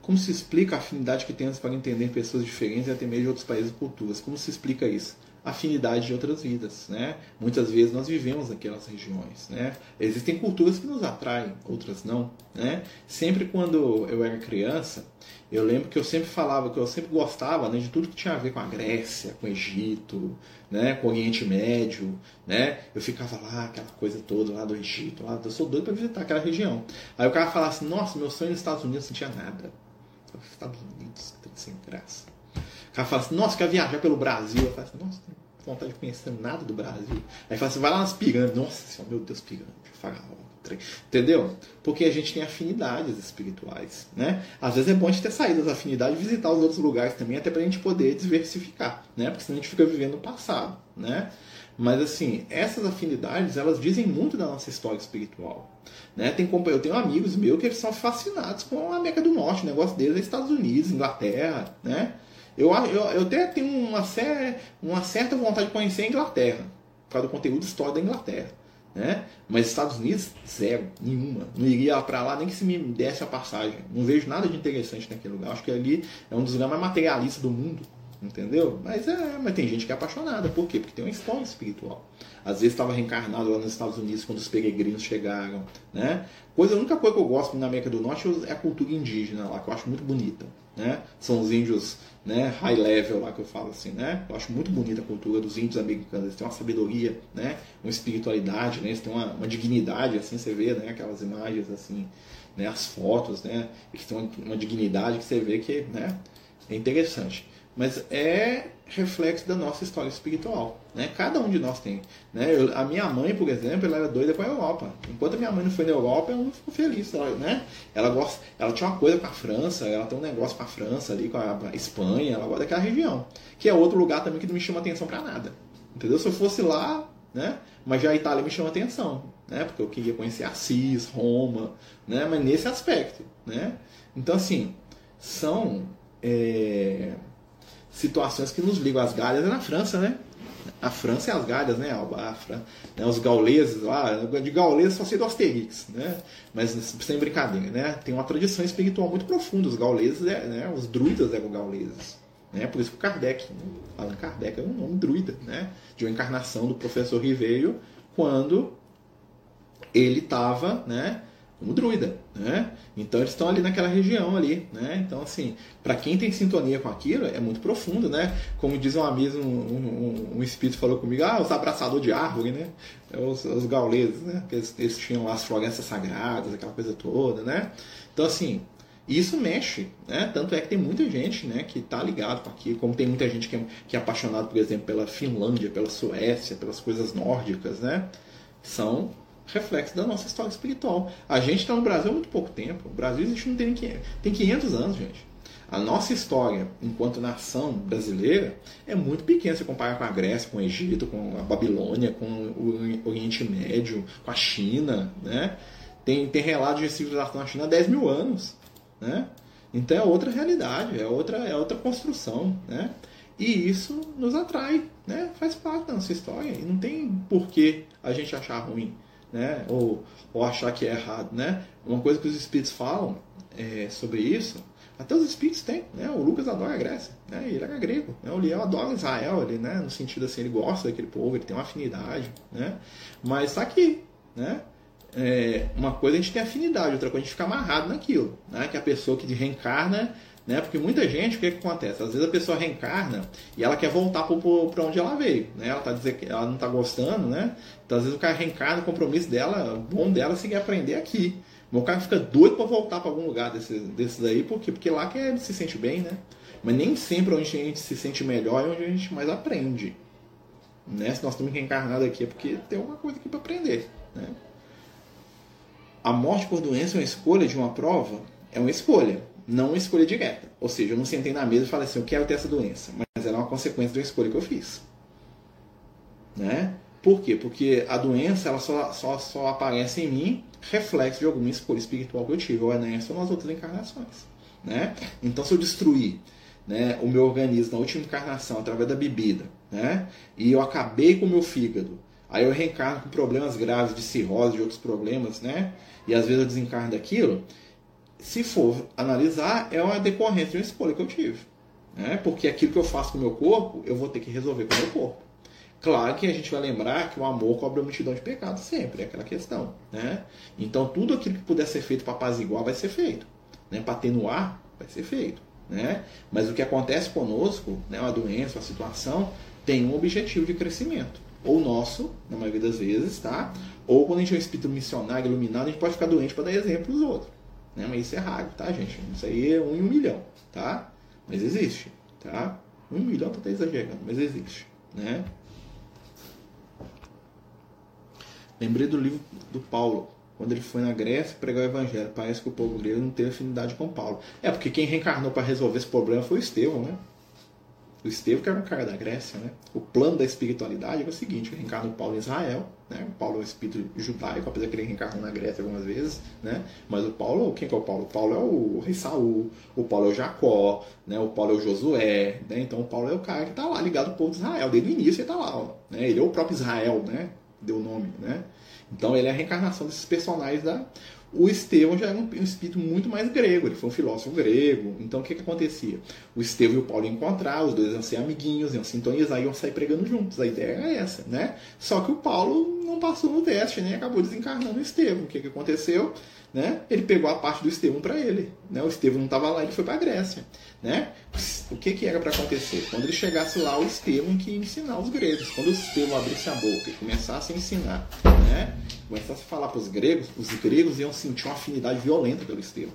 Como se explica a afinidade que temos para entender pessoas diferentes e até mesmo de outros países e culturas? Como se explica isso? afinidade de outras vidas, né? Muitas vezes nós vivemos naquelas regiões, né? Existem culturas que nos atraem, outras não, né? Sempre quando eu era criança, eu lembro que eu sempre falava que eu sempre gostava né, de tudo que tinha a ver com a Grécia, com o Egito, né, com o Oriente Médio, né? Eu ficava lá, aquela coisa toda lá do Egito, lá, eu sou doido para visitar aquela região. Aí o cara falava assim, nossa, meu sonho nos Estados Unidos não tinha nada. Estados Unidos, sem graça. O cara fala assim, nossa, quer viajar pelo Brasil. Eu falo assim, nossa, não tenho vontade de conhecer nada do Brasil. Aí fala assim, vai lá nas pirâmides. Nossa senhora, meu Deus, pirâmide. Entendeu? Porque a gente tem afinidades espirituais, né? Às vezes é bom a gente ter saído das afinidades e visitar os outros lugares também, até pra gente poder diversificar, né? Porque senão a gente fica vivendo o passado, né? Mas assim, essas afinidades, elas dizem muito da nossa história espiritual. Né? Tem, eu tenho amigos meus que eles são fascinados com a América do Norte, o negócio deles é Estados Unidos, Inglaterra, né? Eu, eu, eu até tenho uma, uma certa vontade de conhecer a Inglaterra, por causa do conteúdo histórico da Inglaterra. Né? Mas Estados Unidos, zero, nenhuma. Não iria para lá nem que se me desse a passagem. Não vejo nada de interessante naquele lugar. Acho que ali é um dos lugares mais materialistas do mundo. Entendeu? Mas é, mas tem gente que é apaixonada, por quê? Porque tem uma história espiritual. Às vezes estava reencarnado lá nos Estados Unidos quando os peregrinos chegaram, né? Coisa, a única coisa que eu gosto na América do Norte é a cultura indígena lá, que eu acho muito bonita, né? São os índios, né, high level lá que eu falo assim, né? Eu acho muito bonita a cultura dos índios americanos, eles têm uma sabedoria, né? Uma espiritualidade, né? Eles têm uma, uma dignidade, assim, você vê, né? Aquelas imagens, assim, né? As fotos, né? Eles têm uma, uma dignidade que você vê que, né? É interessante mas é reflexo da nossa história espiritual. Né? Cada um de nós tem. Né? Eu, a minha mãe, por exemplo, ela era doida com a Europa. Enquanto a minha mãe não foi na Europa, ela não ficou feliz. Ela, né? ela, gosta, ela tinha uma coisa com a França, ela tem um negócio com a França, ali, com a, a Espanha, ela gosta daquela região. Que é outro lugar também que não me chama atenção para nada. Entendeu? Se eu fosse lá, né? mas já a Itália me chama atenção. Né? Porque eu queria conhecer Assis, Roma, né? mas nesse aspecto. Né? Então, assim, são. É situações que nos ligam. As galhas é na França, né? A França é as galhas, né? A, Fran... né? Os gauleses lá, de gauleses só sei do Asterix, né? Mas sem brincadeira, né? Tem uma tradição espiritual muito profunda. Os gauleses, é, né? Os druidas eram gauleses. Né? Por isso que o Kardec, né? Allan Kardec é um nome druida, né? De uma encarnação do professor Ribeiro, quando ele estava, né? Como druida, né? Então eles estão ali naquela região ali, né? Então assim, para quem tem sintonia com aquilo é muito profundo, né? Como diz um amigo, um, um, um espírito falou comigo, ah, os abraçadores de árvore, né? É os, os gauleses, né? Eles, eles tinham as florestas sagradas, aquela coisa toda, né? Então assim, isso mexe, né? Tanto é que tem muita gente, né, que está ligado com aquilo, como tem muita gente que é, que é apaixonado, por exemplo, pela Finlândia, pela Suécia, pelas coisas nórdicas, né? São reflexo da nossa história espiritual. A gente está no Brasil há muito pouco tempo. O Brasil existe não tem, tem 500 anos, gente. A nossa história, enquanto nação brasileira, é muito pequena se comparar com a Grécia, com o Egito, com a Babilônia, com o Oriente Médio, com a China. Né? Tem, tem relatos de civilização na China há 10 mil anos. Né? Então é outra realidade, é outra, é outra construção. Né? E isso nos atrai, né? faz parte da nossa história. E não tem por que a gente achar ruim né? Ou, ou achar que é errado, né? Uma coisa que os espíritos falam é, sobre isso, até os espíritos têm, né? O Lucas adora a Grécia, né? Ele era grego, né? O Liel adora Israel, ele, né? No sentido assim, ele gosta daquele povo, ele tem uma afinidade, né? Mas está aqui, né? É, uma coisa a gente tem afinidade, outra coisa a gente fica amarrado naquilo, né? Que a pessoa que reencarna né? Porque muita gente, o que, é que acontece? Às vezes a pessoa reencarna e ela quer voltar para onde ela veio. Né? Ela tá dizendo que ela não está gostando, né? Então às vezes o cara reencarna, o compromisso dela, o bom dela é seguir aprender aqui. Mas o cara fica doido para voltar para algum lugar desses, desses aí, por quê? Porque lá que ele se sente bem, né? Mas nem sempre onde a gente se sente melhor é onde a gente mais aprende. Né? Se nós estamos reencarnados aqui é porque tem alguma coisa aqui para aprender. Né? A morte por doença é uma escolha de uma prova? É uma escolha não uma escolha direta. Ou seja, eu não sentei na mesa e falei assim, eu quero ter essa doença. Mas ela é uma consequência da escolha que eu fiz. Né? Por quê? Porque a doença ela só, só, só aparece em mim reflexo de alguma escolha espiritual que eu tive, ou é nessa ou nas outras encarnações. Né? Então, se eu destruir né, o meu organismo na última encarnação através da bebida, né, e eu acabei com o meu fígado, aí eu reencarno com problemas graves de cirrose, de outros problemas, né, e às vezes eu desencarno daquilo, se for analisar, é uma decorrência de uma escolha que eu tive. Né? Porque aquilo que eu faço com o meu corpo, eu vou ter que resolver com o meu corpo. Claro que a gente vai lembrar que o amor cobre a multidão de pecados sempre, é aquela questão. Né? Então tudo aquilo que puder ser feito para apaziguar vai ser feito. Né? Para atenuar, vai ser feito. Né? Mas o que acontece conosco, né, uma doença, uma situação, tem um objetivo de crescimento. Ou nosso, na maioria das vezes, tá? Ou quando a gente é um espírito missionário, iluminado, a gente pode ficar doente para dar exemplo para os outros. Né? Mas isso é raro, tá, gente? Isso aí é um em um milhão, tá? Mas existe, tá? Um milhão tá até exagerando, mas existe, né? Lembrei do livro do Paulo, quando ele foi na Grécia pregar o Evangelho. Parece que o povo grego não teve afinidade com Paulo. É, porque quem reencarnou para resolver esse problema foi o Estevão, né? O Estevão, que era um cara da Grécia, né? O plano da espiritualidade era o seguinte: reencarna o Paulo em Israel, né? O Paulo é um espírito judaico, apesar que ele reencarnou na Grécia algumas vezes, né? Mas o Paulo, quem que é o Paulo? O Paulo é o rei Saul, o Paulo é o Jacó, né? O Paulo é o Josué, né? Então o Paulo é o cara que está lá ligado ao povo de Israel. Desde o início ele está lá, ó, né? Ele é o próprio Israel, né? Deu o nome, né? Então ele é a reencarnação desses personagens da. O Estevão já era um, um, espírito muito mais grego, ele foi um filósofo grego. Então o que, que acontecia? O Estevão e o Paulo iam encontrar, os dois iam ser amiguinhos, iam sintonizar, iam sair pregando juntos. A ideia era essa, né? Só que o Paulo não passou no teste, né? Acabou desencarnando o Estevão. O que, que aconteceu? Né? Ele pegou a parte do Estevão para ele. Né? O Estevão não estava lá, ele foi para a Grécia. Né? O que, que era para acontecer? Quando ele chegasse lá, o Estevão que ia ensinar os gregos. Quando o Estevão abrisse a boca e começasse a ensinar, né? começasse a falar para os gregos, os gregos iam sentir uma afinidade violenta pelo Estevão.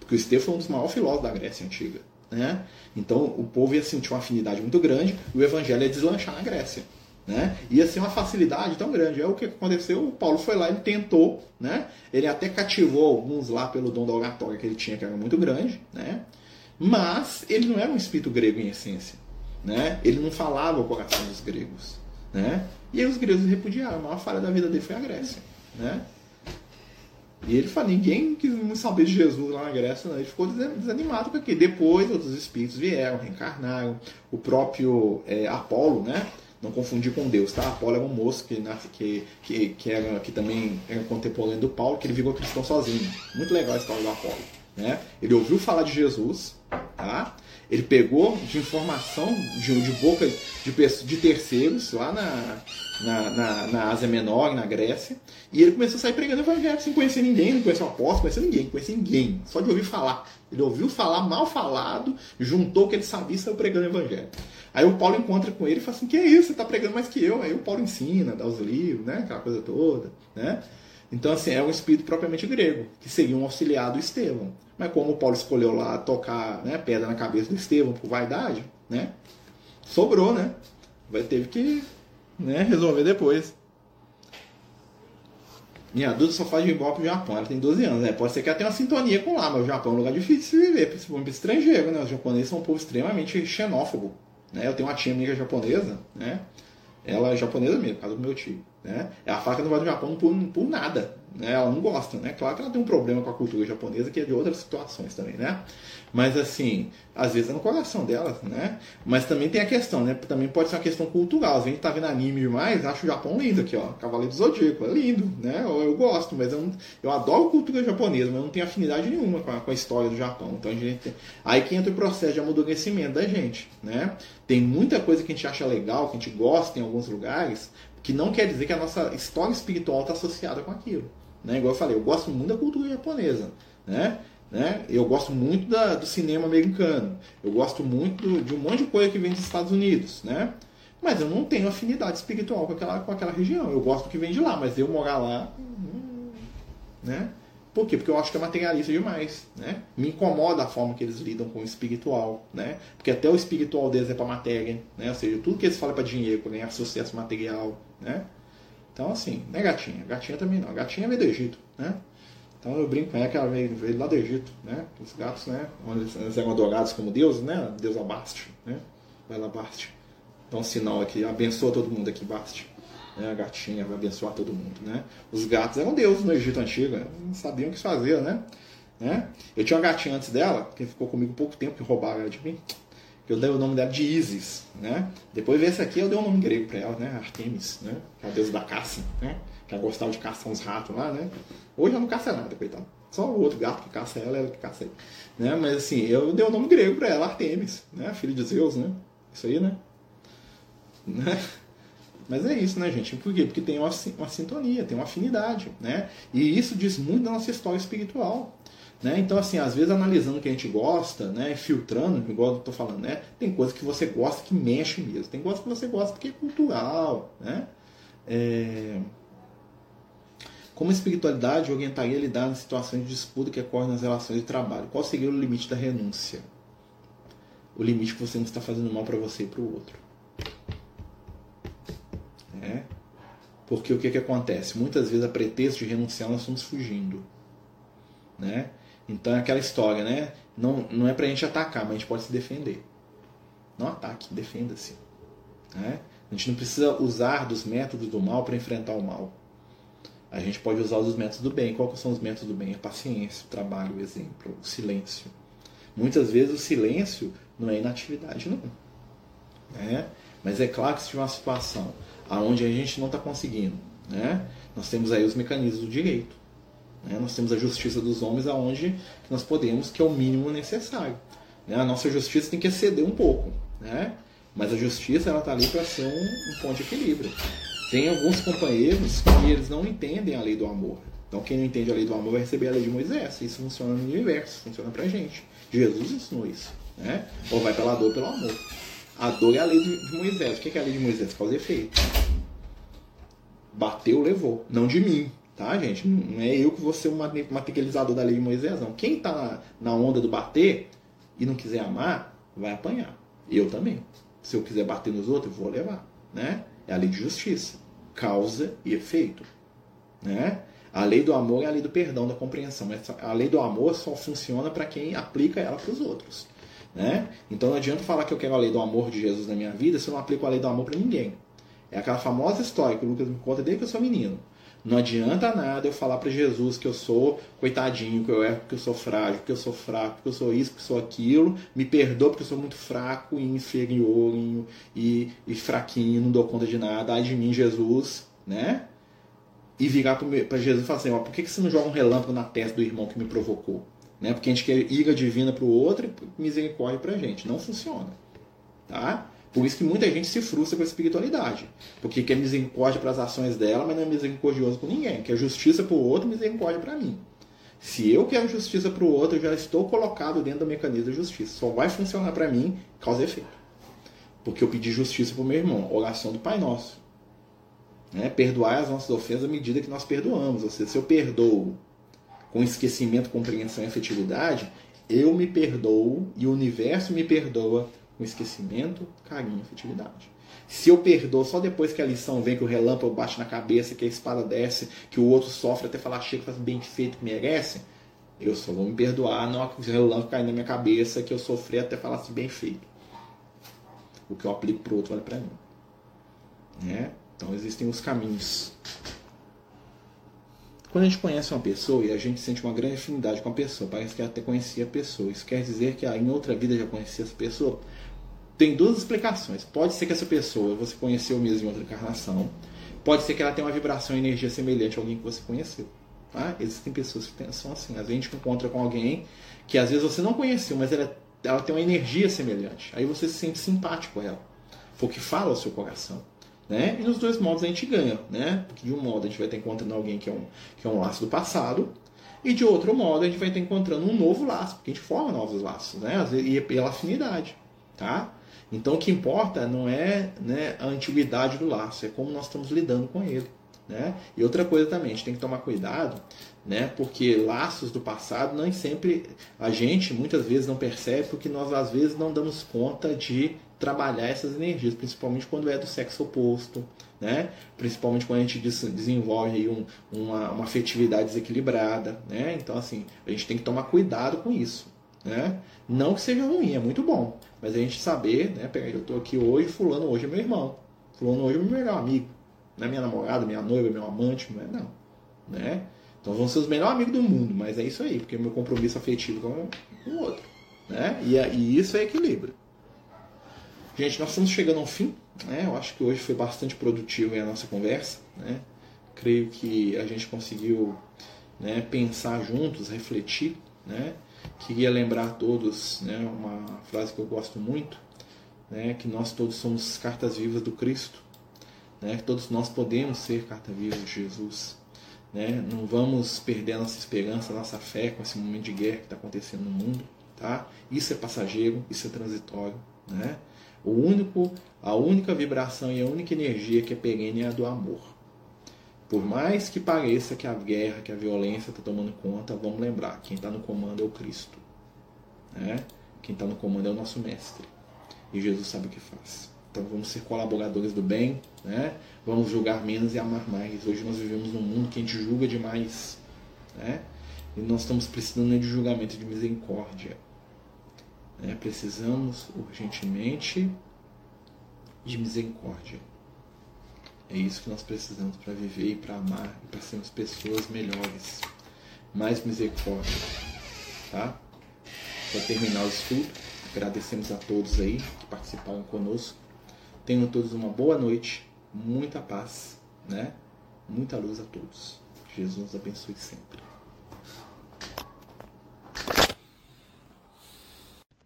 Porque o Estevão foi um dos maiores filósofos da Grécia Antiga. Né? Então o povo ia sentir uma afinidade muito grande e o evangelho ia deslanchar na Grécia. Né? Ia ser uma facilidade tão grande. É o que aconteceu. O Paulo foi lá, ele tentou, né? Ele até cativou alguns lá pelo dom da oratória que ele tinha, que era muito grande, né? Mas ele não era um espírito grego em essência, né? Ele não falava o coração dos gregos, né? E aí os gregos repudiaram. A maior falha da vida dele foi a Grécia, né? E ele fala, ninguém quis saber de Jesus lá na Grécia, não. ele ficou desanimado porque depois outros espíritos vieram, reencarnaram, o próprio é, Apolo, né? Não confundir com Deus, tá? Apolo era um moço que, que, que, que, era, que também era contemporâneo do Paulo, que ele virou cristão sozinho. Muito legal a história do Apolo. Né? Ele ouviu falar de Jesus, tá? Ele pegou de informação de, de boca de, de terceiros lá na, na, na, na, Ásia Menor, na Grécia, e ele começou a sair pregando evangelho sem conhecer ninguém, não conhecia o apóstolo, conhecia ninguém, não ninguém, só de ouvir falar. Ele ouviu falar mal falado, juntou o que ele sabia e saiu pregando evangelho. Aí o Paulo encontra com ele e fala assim: Que é isso? Você está pregando mais que eu? Aí o Paulo ensina, dá os livros, né? aquela coisa toda. Né? Então, assim, é um espírito propriamente grego, que seria um auxiliar do Estevão. Mas como Paulo escolheu lá tocar né, pedra na cabeça do Estevão por vaidade, né? Sobrou, né? Vai ter que né, resolver depois. Minha adulta só faz igual pro Japão, ela tem 12 anos, né? Pode ser que ela tenha uma sintonia com lá, mas o Japão é um lugar difícil de viver, principalmente estrangeiro, né? Os japoneses são um povo extremamente xenófobo. Né? Eu tenho uma tia amiga japonesa, né? Ela é japonesa mesmo, por causa do meu tio. Né? Ela fala que não vai do Japão por, por nada. Né? Ela não gosta, né? Claro que ela tem um problema com a cultura japonesa, que é de outras situações também, né? Mas assim, às vezes é no coração dela, né? Mas também tem a questão, né? Também pode ser uma questão cultural. A gente tá vendo anime demais, acho o Japão lindo aqui, ó. Cavaleiro do Zodíaco, é lindo, né? Eu, eu gosto, mas eu, eu adoro cultura japonesa, mas eu não tenho afinidade nenhuma com a, com a história do Japão. Então a gente aí que entra o processo de amadurecimento da gente, né? Tem muita coisa que a gente acha legal, que a gente gosta em alguns lugares, que não quer dizer que a nossa história espiritual está associada com aquilo. Né? Igual eu falei, eu gosto muito da cultura japonesa. Né? Né? Eu gosto muito da, do cinema americano. Eu gosto muito de um monte de coisa que vem dos Estados Unidos. Né? Mas eu não tenho afinidade espiritual com aquela, com aquela região. Eu gosto do que vem de lá, mas eu morar lá. Hum, né? Por quê? Porque eu acho que é materialista demais, né? Me incomoda a forma que eles lidam com o espiritual, né? Porque até o espiritual deles é para matéria, né? Ou seja, tudo que eles falam é para dinheiro, para ganhar sucesso material, né? Então, assim, não é gatinha. Gatinha também não. Gatinha veio do Egito, né? Então eu brinco com ela que ela veio, veio lá do Egito, né? Os gatos, né? Eles eram adorados como deuses, né? Deus Abaste, né? Vai lá, Baste. Então, sinal aqui, abençoa todo mundo aqui, Baste. Né? A gatinha vai abençoar todo mundo, né? Os gatos eram deuses no Egito Antigo, né? não sabiam o que fazer, né? né? Eu tinha uma gatinha antes dela, que ficou comigo pouco tempo, que roubaram ela de mim eu dei o nome dela de Isis, né? Depois desse aqui eu dei um nome grego para ela, né? Artemis, né? Que é a deusa da caça, né? Que ela gostava de caçar uns ratos lá, né? Hoje ela não caça nada, coitado. Só o outro gato que caça ela, ela que caça ele. Né? Mas assim, eu dei o nome grego para ela, Artemis, né? Filho de Zeus, né? Isso aí, né? né? Mas é isso, né, gente? Por quê? Porque tem uma, uma sintonia, tem uma afinidade, né? E isso diz muito da nossa história espiritual. Né? Então, assim, às vezes analisando o que a gente gosta, né? filtrando, igual eu estou falando, né? tem coisas que você gosta que mexe mesmo, tem coisas que você gosta porque é cultural. Né? É... Como a espiritualidade orientaria a lidar nas situações de disputa que ocorrem nas relações de trabalho? Qual seria o limite da renúncia? O limite que você não está fazendo mal para você e para o outro. É? Porque o que, que acontece? Muitas vezes, a pretexto de renunciar, nós estamos fugindo. Né? Então é aquela história, né? Não, não é pra gente atacar, mas a gente pode se defender. Não ataque, defenda-se. Né? A gente não precisa usar dos métodos do mal para enfrentar o mal. A gente pode usar os métodos do bem. Quais são os métodos do bem? A paciência, o trabalho, o exemplo, o silêncio. Muitas vezes o silêncio não é inatividade, não. Né? Mas é claro que se tiver uma situação onde a gente não está conseguindo, né? nós temos aí os mecanismos do direito. Né? Nós temos a justiça dos homens aonde nós podemos, que é o mínimo necessário. Né? A nossa justiça tem que exceder um pouco. Né? Mas a justiça ela está ali para ser um, um ponto de equilíbrio. Tem alguns companheiros que eles não entendem a lei do amor. Então quem não entende a lei do amor vai receber a lei de Moisés. Isso funciona no universo, funciona pra gente. Jesus ensinou isso. Né? Ou vai pela dor pelo amor. A dor é a lei de Moisés. O que é a lei de Moisés? Causa e efeito. Bateu, levou. Não de mim. Tá, gente? Não é eu que vou ser o materializador da lei de Moisés, não. Quem está na onda do bater e não quiser amar, vai apanhar. Eu também. Se eu quiser bater nos outros, eu vou levar. Né? É a lei de justiça. Causa e efeito. Né? A lei do amor é a lei do perdão, da compreensão. A lei do amor só funciona para quem aplica ela para os outros. Né? Então não adianta falar que eu quero a lei do amor de Jesus na minha vida se eu não aplico a lei do amor para ninguém. É aquela famosa história que o Lucas me conta desde que eu sou menino. Não adianta nada eu falar para Jesus que eu sou coitadinho, que eu erro porque eu sou frágil, que eu sou fraco, que eu sou isso, que eu sou aquilo. Me perdoa porque eu sou muito fraco e inferior e, e fraquinho, não dou conta de nada. Ai de mim, Jesus, né? E virar para Jesus e falar assim: ó, por que, que você não joga um relâmpago na testa do irmão que me provocou? Né? Porque a gente quer ira divina para o outro e misericórdia para a gente. Não funciona. Tá? Por isso que muita gente se frustra com a espiritualidade. Porque quer misericórdia para as ações dela, mas não é misericordioso com ninguém. Quer justiça para o outro, misericórdia para mim. Se eu quero justiça para o outro, eu já estou colocado dentro do mecanismo da justiça. Só vai funcionar para mim causa efeito. Porque eu pedi justiça para o meu irmão. Oração do Pai Nosso. Né? Perdoar as nossas ofensas à medida que nós perdoamos. Ou seja, se eu perdoo com esquecimento, compreensão e afetividade, eu me perdoo e o universo me perdoa com esquecimento, carinho e afetividade. Se eu perdoo só depois que a lição vem, que o relâmpago bate na cabeça, que a espada desce, que o outro sofre até falar chega, faz bem feito, que merece, eu só vou me perdoar, não o relâmpago cair na minha cabeça, que eu sofri até falar assim, bem feito. O que eu aplico para o outro vale para mim. Né? Então existem os caminhos. Quando a gente conhece uma pessoa e a gente sente uma grande afinidade com a pessoa, parece que até conhecia a pessoa. Isso quer dizer que em outra vida já conhecia essa pessoa? Tem duas explicações. Pode ser que essa pessoa você conheceu mesmo em outra encarnação. Pode ser que ela tenha uma vibração e energia semelhante a alguém que você conheceu. Tá? Existem pessoas que são assim. Às vezes a gente encontra com alguém que às vezes você não conheceu, mas ela, ela tem uma energia semelhante. Aí você se sente simpático a ela. Porque fala ao seu coração. Né? E nos dois modos a gente ganha, né? Porque de um modo a gente vai estar encontrando alguém que é um, que é um laço do passado, e de outro modo a gente vai estar encontrando um novo laço, porque a gente forma novos laços, né? E é pela afinidade, tá? Então o que importa não é né, a antiguidade do laço, é como nós estamos lidando com ele. Né? E outra coisa também, a gente tem que tomar cuidado, né? porque laços do passado nem sempre a gente muitas vezes não percebe, porque nós às vezes não damos conta de trabalhar essas energias, principalmente quando é do sexo oposto, né? principalmente quando a gente desenvolve um, uma, uma afetividade desequilibrada. Né? Então, assim, a gente tem que tomar cuidado com isso. Né? Não que seja ruim, é muito bom. Mas a gente saber, né? Peraí, eu tô aqui hoje, fulano hoje é meu irmão. Fulano hoje é meu melhor amigo. Não é minha namorada, minha noiva, meu amante, não é não. Né? Então vão ser os melhores amigos do mundo, mas é isso aí, porque é meu compromisso afetivo com o outro. Né? E, e isso é equilíbrio. Gente, nós estamos chegando ao fim. Né? Eu acho que hoje foi bastante produtivo a nossa conversa. Né? Creio que a gente conseguiu né, pensar juntos, refletir. Né? Queria lembrar a todos né, uma frase que eu gosto muito, né, que nós todos somos cartas vivas do Cristo, né, que todos nós podemos ser cartas vivas de Jesus. Né? Não vamos perder a nossa esperança, a nossa fé com esse momento de guerra que está acontecendo no mundo. Tá? Isso é passageiro, isso é transitório. Né? O único, a única vibração e a única energia que é perene é a do amor. Por mais que pareça que a guerra, que a violência está tomando conta, vamos lembrar: quem está no comando é o Cristo. Né? Quem está no comando é o nosso Mestre. E Jesus sabe o que faz. Então vamos ser colaboradores do bem, né? vamos julgar menos e amar mais. Hoje nós vivemos num mundo que a gente julga demais. Né? E nós estamos precisando de julgamento de misericórdia. Né? Precisamos urgentemente de misericórdia. É isso que nós precisamos para viver e para amar e para sermos pessoas melhores. Mais misericórdia. Tá? Para terminar o estudo, agradecemos a todos aí que participaram conosco. Tenham todos uma boa noite, muita paz, né? Muita luz a todos. Jesus abençoe sempre.